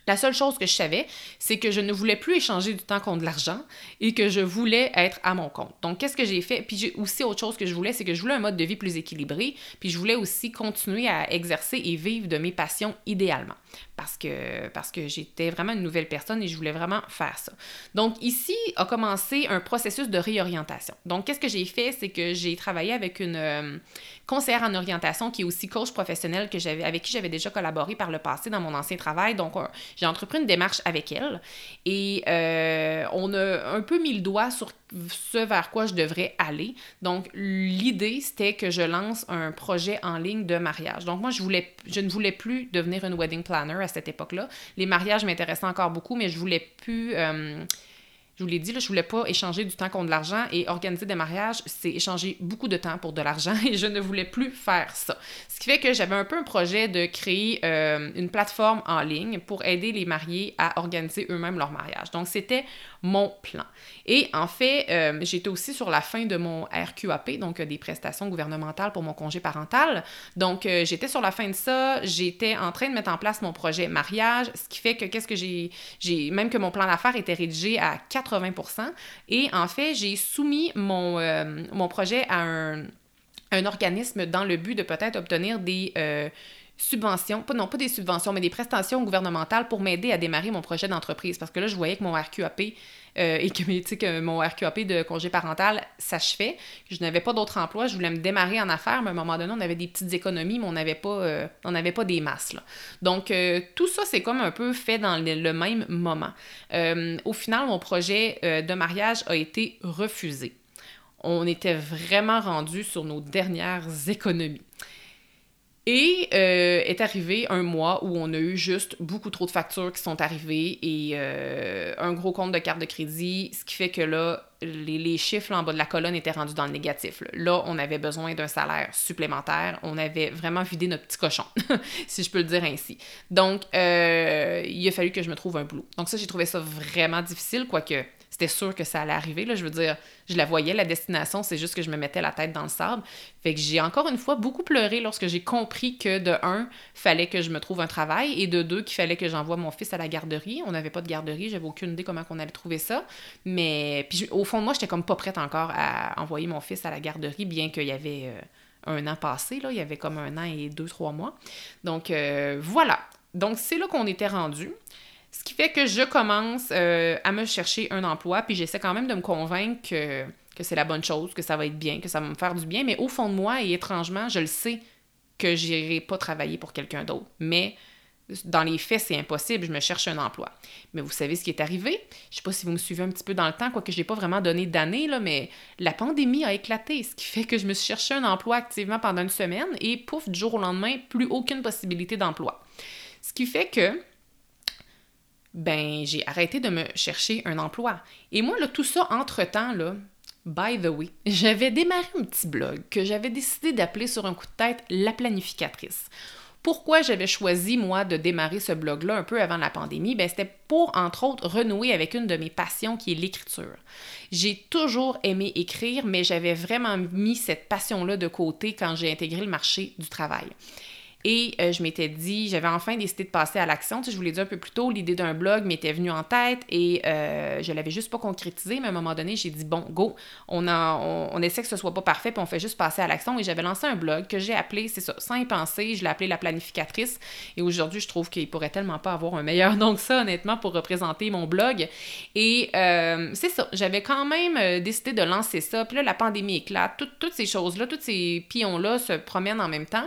La seule chose que je savais, c'est que je ne voulais plus échanger du temps contre de l'argent et que je voulais être à mon compte. Donc, qu'est-ce que j'ai fait? Puis j'ai aussi autre chose que je voulais, c'est que je voulais un mode de vie plus équilibré, puis je voulais aussi continuer à exercer et vivre de mes passions idéalement parce que, parce que j'étais vraiment une nouvelle personne et je voulais vraiment faire ça. Donc ici a commencé un processus de réorientation. Donc qu'est-ce que j'ai fait, c'est que j'ai travaillé avec une euh, conseillère en orientation qui est aussi coach professionnel que avec qui j'avais déjà collaboré par le passé dans mon ancien travail. Donc j'ai entrepris une démarche avec elle et euh, on a un peu mis le doigt sur ce vers quoi je devrais aller. Donc, l'idée, c'était que je lance un projet en ligne de mariage. Donc, moi, je, voulais, je ne voulais plus devenir une wedding planner à cette époque-là. Les mariages m'intéressaient encore beaucoup, mais je voulais plus... Euh, je vous l'ai dit, là, je voulais pas échanger du temps contre de l'argent et organiser des mariages, c'est échanger beaucoup de temps pour de l'argent et je ne voulais plus faire ça. Ce qui fait que j'avais un peu un projet de créer euh, une plateforme en ligne pour aider les mariés à organiser eux-mêmes leur mariage. Donc, c'était mon plan. Et en fait, euh, j'étais aussi sur la fin de mon RQAP, donc euh, des prestations gouvernementales pour mon congé parental. Donc, j'étais sur la fin de ça, j'étais en train de mettre en place mon projet mariage, ce qui fait que qu'est-ce que j'ai, j'ai même que mon plan d'affaires était rédigé à 80% Et en fait, j'ai soumis mon, euh, mon projet à un, un, organisme dans le but de peut-être obtenir des euh, subventions, pas, non pas des subventions, mais des prestations gouvernementales pour m'aider à démarrer mon projet d'entreprise. Parce que là, je voyais que mon RQAP euh, et que, que, mon RQAP de congé parental s'achevait. Je n'avais pas d'autre emploi, je voulais me démarrer en affaires, mais à un moment donné, on avait des petites économies, mais on n'avait pas, euh, pas des masses. Là. Donc, euh, tout ça, c'est comme un peu fait dans le, même moment. au final, mon projet de mariage a été refusé. On était vraiment rendu sur nos dernières économies. Et euh, est arrivé un mois où on a eu juste beaucoup trop de factures qui sont arrivées et euh, un gros compte de carte de crédit, ce qui fait que là, les, chiffres en bas de la colonne étaient rendus dans le négatif. Là, on avait besoin d'un salaire supplémentaire. On avait vraiment vidé notre petit cochon, si je peux le dire ainsi. Donc, euh, il a fallu que je me trouve un boulot. Donc ça, j'ai trouvé ça vraiment difficile, quoique c'était sûr que ça allait arriver. Là. Je veux dire, je la voyais, la destination, c'est juste que je me mettais la tête dans le sable. Fait que j'ai encore une fois beaucoup pleuré lorsque j'ai compris que de un, fallait que je me trouve un travail et de deux, qu'il fallait que j'envoie mon fils à la garderie. On n'avait pas de garderie, j'avais aucune idée comment on allait trouver ça. Mais puis au fond de moi, j'étais comme pas prête encore à envoyer mon fils à la garderie, bien qu'il y avait euh, un an passé, là, il y avait comme un an et deux, trois mois. Donc euh, voilà. Donc c'est là qu'on était rendu. Ce qui fait que je commence euh, à me chercher un emploi, puis j'essaie quand même de me convaincre que, c'est la bonne chose, que ça va être bien, que ça va me faire du bien. Mais au fond de moi, et étrangement, je le sais que j'irai pas travailler pour quelqu'un d'autre. Mais dans les faits, c'est impossible, je me cherche un emploi. Mais vous savez ce qui est arrivé? Je sais pas si vous me suivez un petit peu dans le temps, quoique je n'ai pas vraiment donné d'année, là, mais la pandémie a éclaté, ce qui fait que je me suis cherché un emploi activement pendant une semaine et pouf, du jour au lendemain, plus aucune possibilité d'emploi. Ce qui fait que ben j'ai arrêté de me chercher un emploi. Et moi, là, tout ça, entre-temps, by the way, j'avais démarré un petit blog que j'avais décidé d'appeler sur un coup de tête La planificatrice. Pourquoi j'avais choisi, moi, de démarrer ce blog-là un peu avant la pandémie? Ben, c'était pour, entre autres, renouer avec une de mes passions qui est l'écriture. J'ai toujours aimé écrire, mais j'avais vraiment mis cette passion-là de côté quand j'ai intégré le marché du travail. Et euh, je m'étais dit, j'avais enfin décidé de passer à l'action. Tu sais, je vous l'ai dit un peu plus tôt, l'idée d'un blog m'était venue en tête et euh, je l'avais juste pas concrétisé. Mais à un moment donné, j'ai dit, bon, go, on, on, essaie que ce soit pas parfait, puis on fait juste passer à l'action. Et j'avais lancé un blog que j'ai appelé, c'est ça, sans y penser, je l'ai appelé La Planificatrice. Et aujourd'hui, je trouve qu'il pourrait tellement pas avoir un meilleur nom que ça, honnêtement, pour représenter mon blog. Et euh, c'est ça, j'avais quand même décidé de lancer ça. Puis là, la pandémie éclate, toutes ces choses-là, tous ces pions-là se promènent en même temps.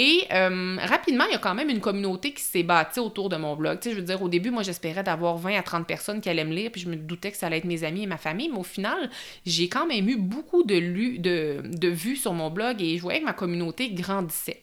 Et euh, rapidement, il y a quand même une communauté qui s'est bâtie autour de mon blog. Tu sais, je veux dire, au début, moi, j'espérais d'avoir 20 à 30 personnes qui allaient me lire, puis je me doutais que ça allait être mes amis et ma famille, mais au final, j'ai quand même eu beaucoup de, de, de vues sur mon blog et je voyais que ma communauté grandissait.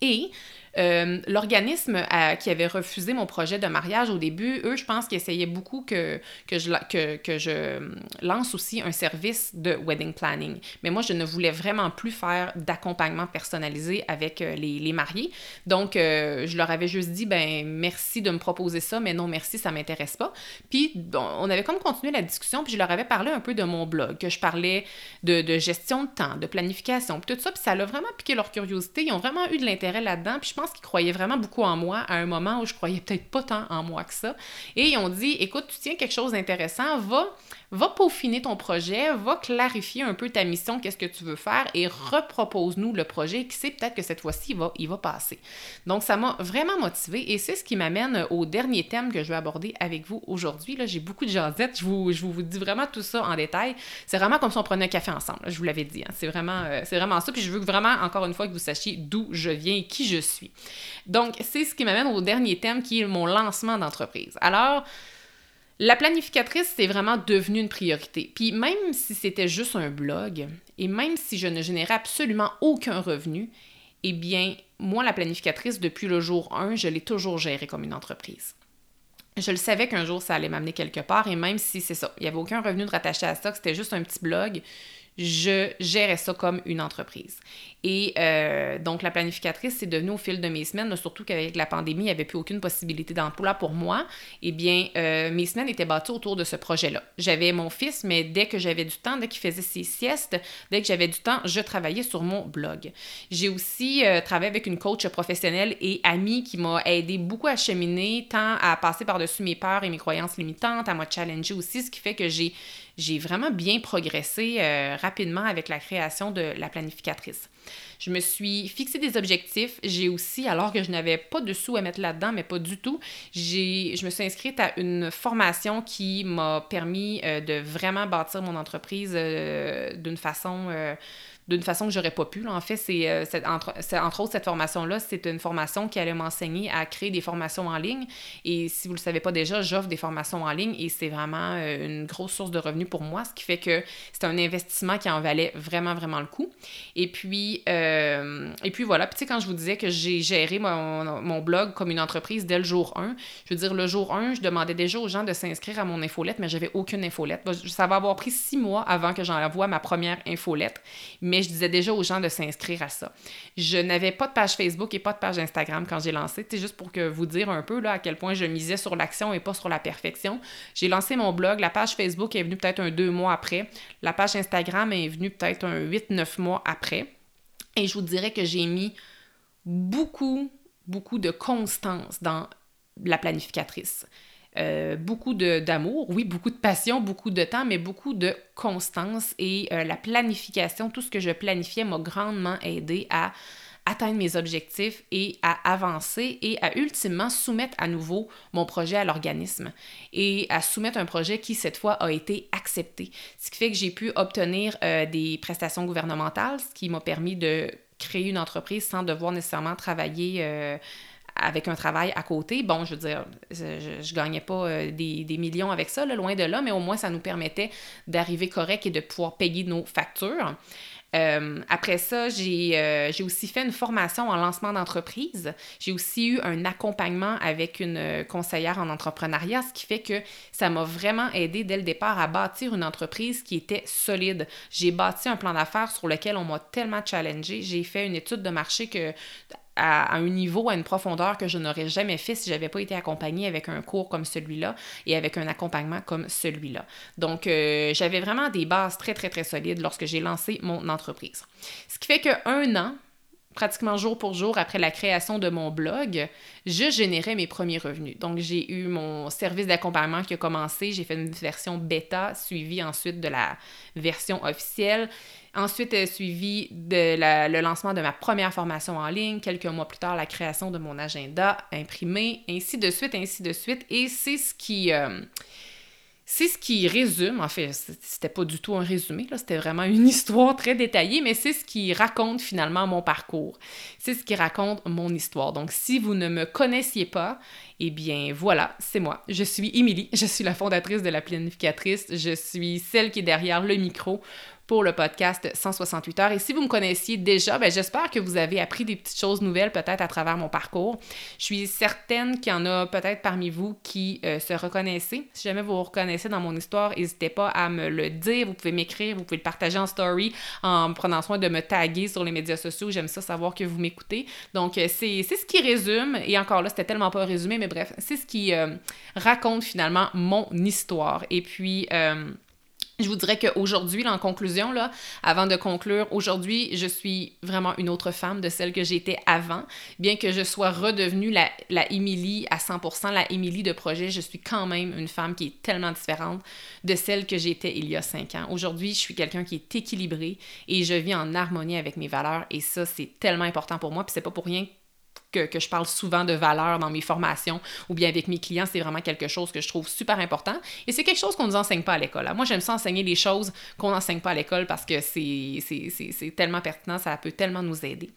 Et euh, l'organisme qui avait refusé mon projet de mariage au début, eux, je pense qu'ils essayaient beaucoup que, que, je, que, que je lance aussi un service de wedding planning. Mais moi, je ne voulais vraiment plus faire d'accompagnement personnalisé avec euh, les, les, mariés. Donc, euh, je leur avais juste dit, ben merci de me proposer ça, mais non, merci, ça m'intéresse pas. Puis, on avait comme continué la discussion, puis je leur avais parlé un peu de mon blog, que je parlais de, de gestion de temps, de planification, puis tout ça, puis ça a vraiment piqué leur curiosité. Ils ont vraiment eu de l'intérêt là-dedans, puis je pense qu'ils croyaient vraiment beaucoup en moi à un moment où je croyais peut-être pas tant en moi que ça. Et ils ont dit, écoute, tu tiens quelque chose d'intéressant, va va peaufiner ton projet, va clarifier un peu ta mission, qu'est-ce que tu veux faire et repropose-nous le projet qui sait peut-être que cette fois-ci, il va, il va passer. Donc, ça m'a vraiment motivé et c'est ce qui m'amène au dernier thème que je vais aborder avec vous aujourd'hui. Là, j'ai beaucoup de jasettes, je vous, je vous dis vraiment tout ça en détail. C'est vraiment comme si on prenait un café ensemble, je vous l'avais dit. Hein. C'est vraiment, euh, c'est vraiment ça. Puis je veux vraiment, encore une fois, que vous sachiez d'où je viens et qui je suis. Donc, c'est ce qui m'amène au dernier thème qui est mon lancement d'entreprise. Alors, la planificatrice, c'est vraiment devenu une priorité. Puis même si c'était juste un blog, et même si je ne générais absolument aucun revenu, eh bien, moi, la planificatrice, depuis le jour 1, je l'ai toujours gérée comme une entreprise. Je le savais qu'un jour, ça allait m'amener quelque part, et même si c'est ça, il n'y avait aucun revenu de rattaché à ça, c'était juste un petit blog, je gérais ça comme une entreprise. Et euh, donc, la planificatrice, c'est devenu au fil de mes semaines, surtout qu'avec la pandémie, il n'y avait plus aucune possibilité d'emploi pour moi. Eh bien, euh, mes semaines étaient bâties autour de ce projet-là. J'avais mon fils, mais dès que j'avais du temps, dès qu'il faisait ses siestes, dès que j'avais du temps, je travaillais sur mon blog. J'ai aussi euh, travaillé avec une coach professionnelle et amie qui m'a aidé beaucoup à cheminer, tant à passer par-dessus mes peurs et mes croyances limitantes, à me challenger aussi, ce qui fait que j'ai j'ai vraiment bien progressé euh, rapidement avec la création de la planificatrice. Je me suis fixé des objectifs. J'ai aussi, alors que je n'avais pas de sous à mettre là-dedans, mais pas du tout, je me suis inscrite à une formation qui m'a permis euh, de vraiment bâtir mon entreprise euh, d'une façon d'une façon que j'aurais pas pu. En fait, c'est euh, entre, autres cette formation-là, c'est une formation qui allait m'enseigner à créer des formations en ligne. Et si vous le savez pas déjà, j'offre des formations en ligne et c'est vraiment euh, une grosse source de revenus pour moi, ce qui fait que c'est un investissement qui en valait vraiment, vraiment le coup. Et puis, euh, et puis voilà. Puis tu sais, quand je vous disais que j'ai géré mon, mon, blog comme une entreprise dès le jour 1, je veux dire, le jour 1, je demandais déjà aux gens de s'inscrire à mon infolette, mais j'avais aucune infolette. Ça va avoir pris six mois avant que j'envoie ma première infolette. Mais je disais déjà aux gens de s'inscrire à ça. Je n'avais pas de page Facebook et pas de page Instagram quand j'ai lancé. C'est juste pour que vous dire un peu là, à quel point je misais sur l'action et pas sur la perfection. J'ai lancé mon blog. La page Facebook est venue peut-être un deux mois après. La page Instagram est venue peut-être un 8-9 mois après. Et je vous dirais que j'ai mis beaucoup, beaucoup de constance dans la planificatrice. Euh, beaucoup d'amour, oui, beaucoup de passion, beaucoup de temps, mais beaucoup de constance et euh, la planification, tout ce que je planifiais m'a grandement aidé à atteindre mes objectifs et à avancer et à ultimement soumettre à nouveau mon projet à l'organisme et à soumettre un projet qui cette fois a été accepté. Ce qui fait que j'ai pu obtenir euh, des prestations gouvernementales, ce qui m'a permis de créer une entreprise sans devoir nécessairement travailler avec un travail à côté. Bon, je veux dire, je, je gagnais pas euh, des, millions avec ça, loin de là, mais au moins ça nous permettait d'arriver correct et de pouvoir payer nos factures. Euh, après ça, j'ai euh, aussi fait une formation en lancement d'entreprise. J'ai aussi eu un accompagnement avec une conseillère en entrepreneuriat, ce qui fait que ça m'a vraiment aidé dès le départ à bâtir une entreprise qui était solide. J'ai bâti un plan d'affaires sur lequel on m'a tellement challengé. J'ai fait une étude de marché que à, un niveau, à une profondeur que je n'aurais jamais fait si j'avais pas été accompagnée avec un cours comme celui-là et avec un accompagnement comme celui-là. Donc, euh, j'avais vraiment des bases très, très, très solides lorsque j'ai lancé mon entreprise. Ce qui fait qu'un an, pratiquement jour pour jour après la création de mon blog, je générais mes premiers revenus. Donc, j'ai eu mon service d'accompagnement qui a commencé. J'ai fait une version bêta, suivie ensuite de la version officielle. Ensuite, est suivi de le lancement de ma première formation en ligne. Quelques mois plus tard, la création de mon agenda imprimé, ainsi de suite, ainsi de suite. Et c'est ce qui... Euh, c'est ce qui résume, en fait, c'était pas du tout un résumé, là, c'était vraiment une histoire très détaillée, mais c'est ce qui raconte finalement mon parcours. C'est ce qui raconte mon histoire. Donc, si vous ne me connaissiez pas, eh bien, voilà, c'est moi. Je suis Émilie, je suis la fondatrice de la planificatrice, je suis celle qui est derrière le micro pour le podcast 168 heures. Et si vous me connaissiez déjà, ben, j'espère que vous avez appris des petites choses nouvelles peut-être à travers mon parcours. Je suis certaine qu'il y en a peut-être parmi vous qui euh, se reconnaissez. Si jamais vous vous reconnaissez dans mon histoire, n'hésitez pas à me le dire. Vous pouvez m'écrire, vous pouvez le partager en story en prenant soin de me taguer sur les médias sociaux. J'aime ça savoir que vous m'écoutez. Donc, euh, c'est ce qui résume, et encore là, c'était tellement pas résumé, mais bref, c'est ce qui euh, raconte finalement mon histoire. Et puis, je vous dirais qu'aujourd'hui, en conclusion, avant de conclure, aujourd'hui, je suis vraiment une autre femme de celle que j'étais avant. Bien que je sois redevenue la, la Émilie à 100%, la Émilie de projet, je suis quand même une femme qui est tellement différente de celle que j'étais il y a cinq ans. Aujourd'hui, je suis quelqu'un qui est équilibré et je vis en harmonie avec mes valeurs et ça, c'est tellement important pour moi. Puis c'est pas pour rien que, je parle souvent de valeur dans mes formations ou bien avec mes clients, c'est vraiment quelque chose que je trouve super important. Et c'est quelque chose qu'on ne nous enseigne pas à l'école. Hein. Moi, j'aime ça enseigner les choses qu'on n'enseigne pas à l'école parce que c'est tellement pertinent, ça peut tellement nous aider.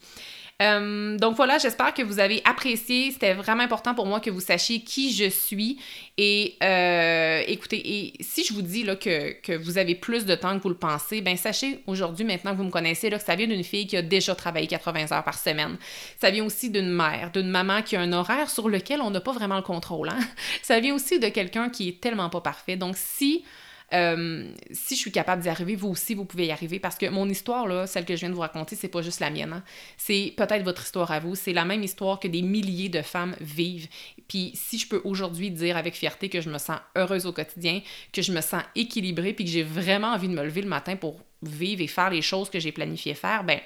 Euh, donc voilà, j'espère que vous avez apprécié. C'était vraiment important pour moi que vous sachiez qui je suis. Et euh, écoutez, et si je vous dis là, que, que, vous avez plus de temps que vous le pensez, ben sachez aujourd'hui, maintenant que vous me connaissez, là, que ça vient d'une fille qui a déjà travaillé 80 heures par semaine. Ça vient aussi d'une mère, d'une maman qui a un horaire sur lequel on n'a pas vraiment le contrôle. Hein? Ça vient aussi de quelqu'un qui est tellement pas parfait. Donc si euh, si je suis capable d'y arriver, vous aussi, vous pouvez y arriver parce que mon histoire, celle que je viens de vous raconter, c'est pas juste la mienne. Hein. C'est peut-être votre histoire à vous. C'est la même histoire que des milliers de femmes vivent. Puis si je peux aujourd'hui dire avec fierté que je me sens heureuse au quotidien, que je me sens équilibrée, puis que j'ai vraiment envie de me lever le matin pour vivre et faire les choses que j'ai planifié faire, ben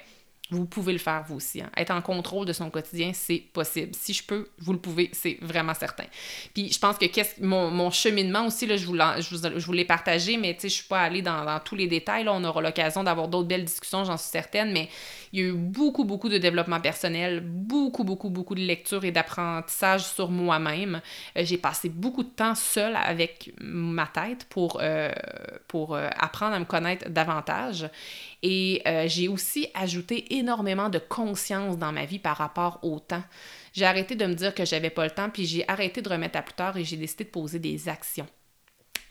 vous pouvez le faire vous aussi. Hein. Être en contrôle de son quotidien, c'est possible. Si je peux, vous le pouvez, c'est vraiment certain. Puis je pense que mon, mon, cheminement aussi, là, je, vous l'ai partagé, mais je ne suis pas allée dans, tous les détails. On aura l'occasion d'avoir d'autres belles discussions, j'en suis certaine, mais il y a eu beaucoup, beaucoup de développement personnel, beaucoup, beaucoup, beaucoup de lecture et d'apprentissage sur moi-même. Euh, j'ai passé beaucoup de temps seule avec ma tête pour, euh, pour euh, apprendre à me connaître davantage. Et j'ai aussi ajouté énormément de conscience dans ma vie par rapport au temps. J'ai arrêté de me dire que j'avais pas le temps, puis j'ai arrêté de remettre à plus tard et j'ai décidé de poser des actions.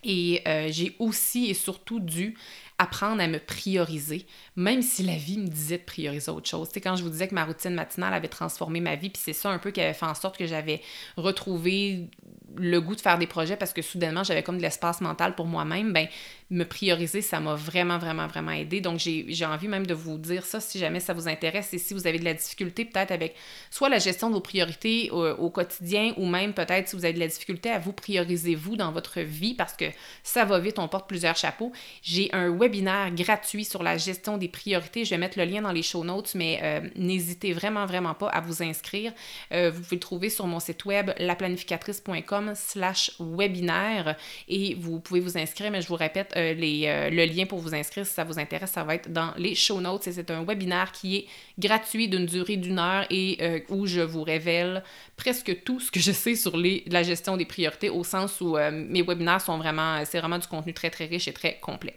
Et j'ai aussi et surtout dû apprendre à me prioriser, même si la vie me disait de prioriser autre chose. Tu quand je vous disais que ma routine matinale avait transformé ma vie, puis c'est ça un peu qui avait fait en sorte que j'avais retrouvé le goût de faire des projets parce que soudainement j'avais comme de l'espace mental pour moi-même, ben me prioriser, ça m'a vraiment, vraiment, vraiment aidé. Donc, j'ai envie même de vous dire ça si jamais ça vous intéresse et si vous avez de la difficulté peut-être avec soit la gestion de vos priorités au, au quotidien ou même peut-être si vous avez de la difficulté à vous prioriser vous dans votre vie parce que ça va vite, on porte plusieurs chapeaux. J'ai un webinaire gratuit sur la gestion des priorités. Je vais mettre le lien dans les show notes, mais euh, n'hésitez vraiment, vraiment pas à vous inscrire. Euh, vous pouvez le trouver sur mon site web laplanificatrice.com slash webinaire et vous pouvez vous inscrire, mais je vous répète, euh, les, le lien pour vous inscrire si ça vous intéresse, ça va être dans les show notes. C'est un webinaire qui est gratuit d'une durée d'une heure et où je vous révèle presque tout ce que je sais sur la gestion des priorités au sens où mes webinaires sont vraiment, c'est vraiment du contenu très, très riche et très complet.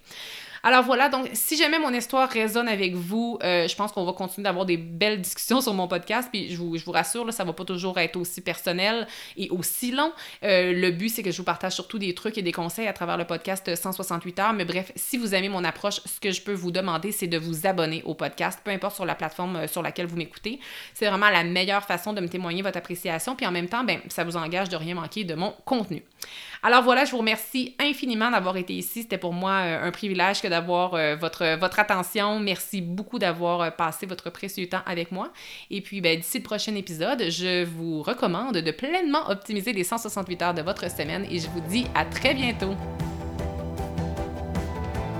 Alors voilà, donc si jamais mon histoire résonne avec vous, euh, je pense qu'on va continuer d'avoir des belles discussions sur mon podcast. Puis je vous, rassure, là, ça va pas toujours être aussi personnel et aussi long. Euh, le but, c'est que je vous partage surtout des trucs et des conseils à travers le podcast 168 heures. Mais bref, si vous aimez mon approche, ce que je peux vous demander, c'est de vous abonner au podcast, peu importe sur la plateforme euh, sur laquelle vous m'écoutez. C'est vraiment la meilleure façon de me témoigner votre appréciation. Puis en même temps, ben, ça vous engage de rien manquer de mon contenu. Alors voilà, je vous remercie infiniment d'avoir été ici. C'était pour moi un privilège que d'avoir euh, votre, votre attention. Merci beaucoup d'avoir euh, passé votre précieux temps avec moi. Et puis, ben, d'ici le prochain épisode, je vous recommande de pleinement optimiser les 168 heures de votre semaine et je vous dis à très bientôt.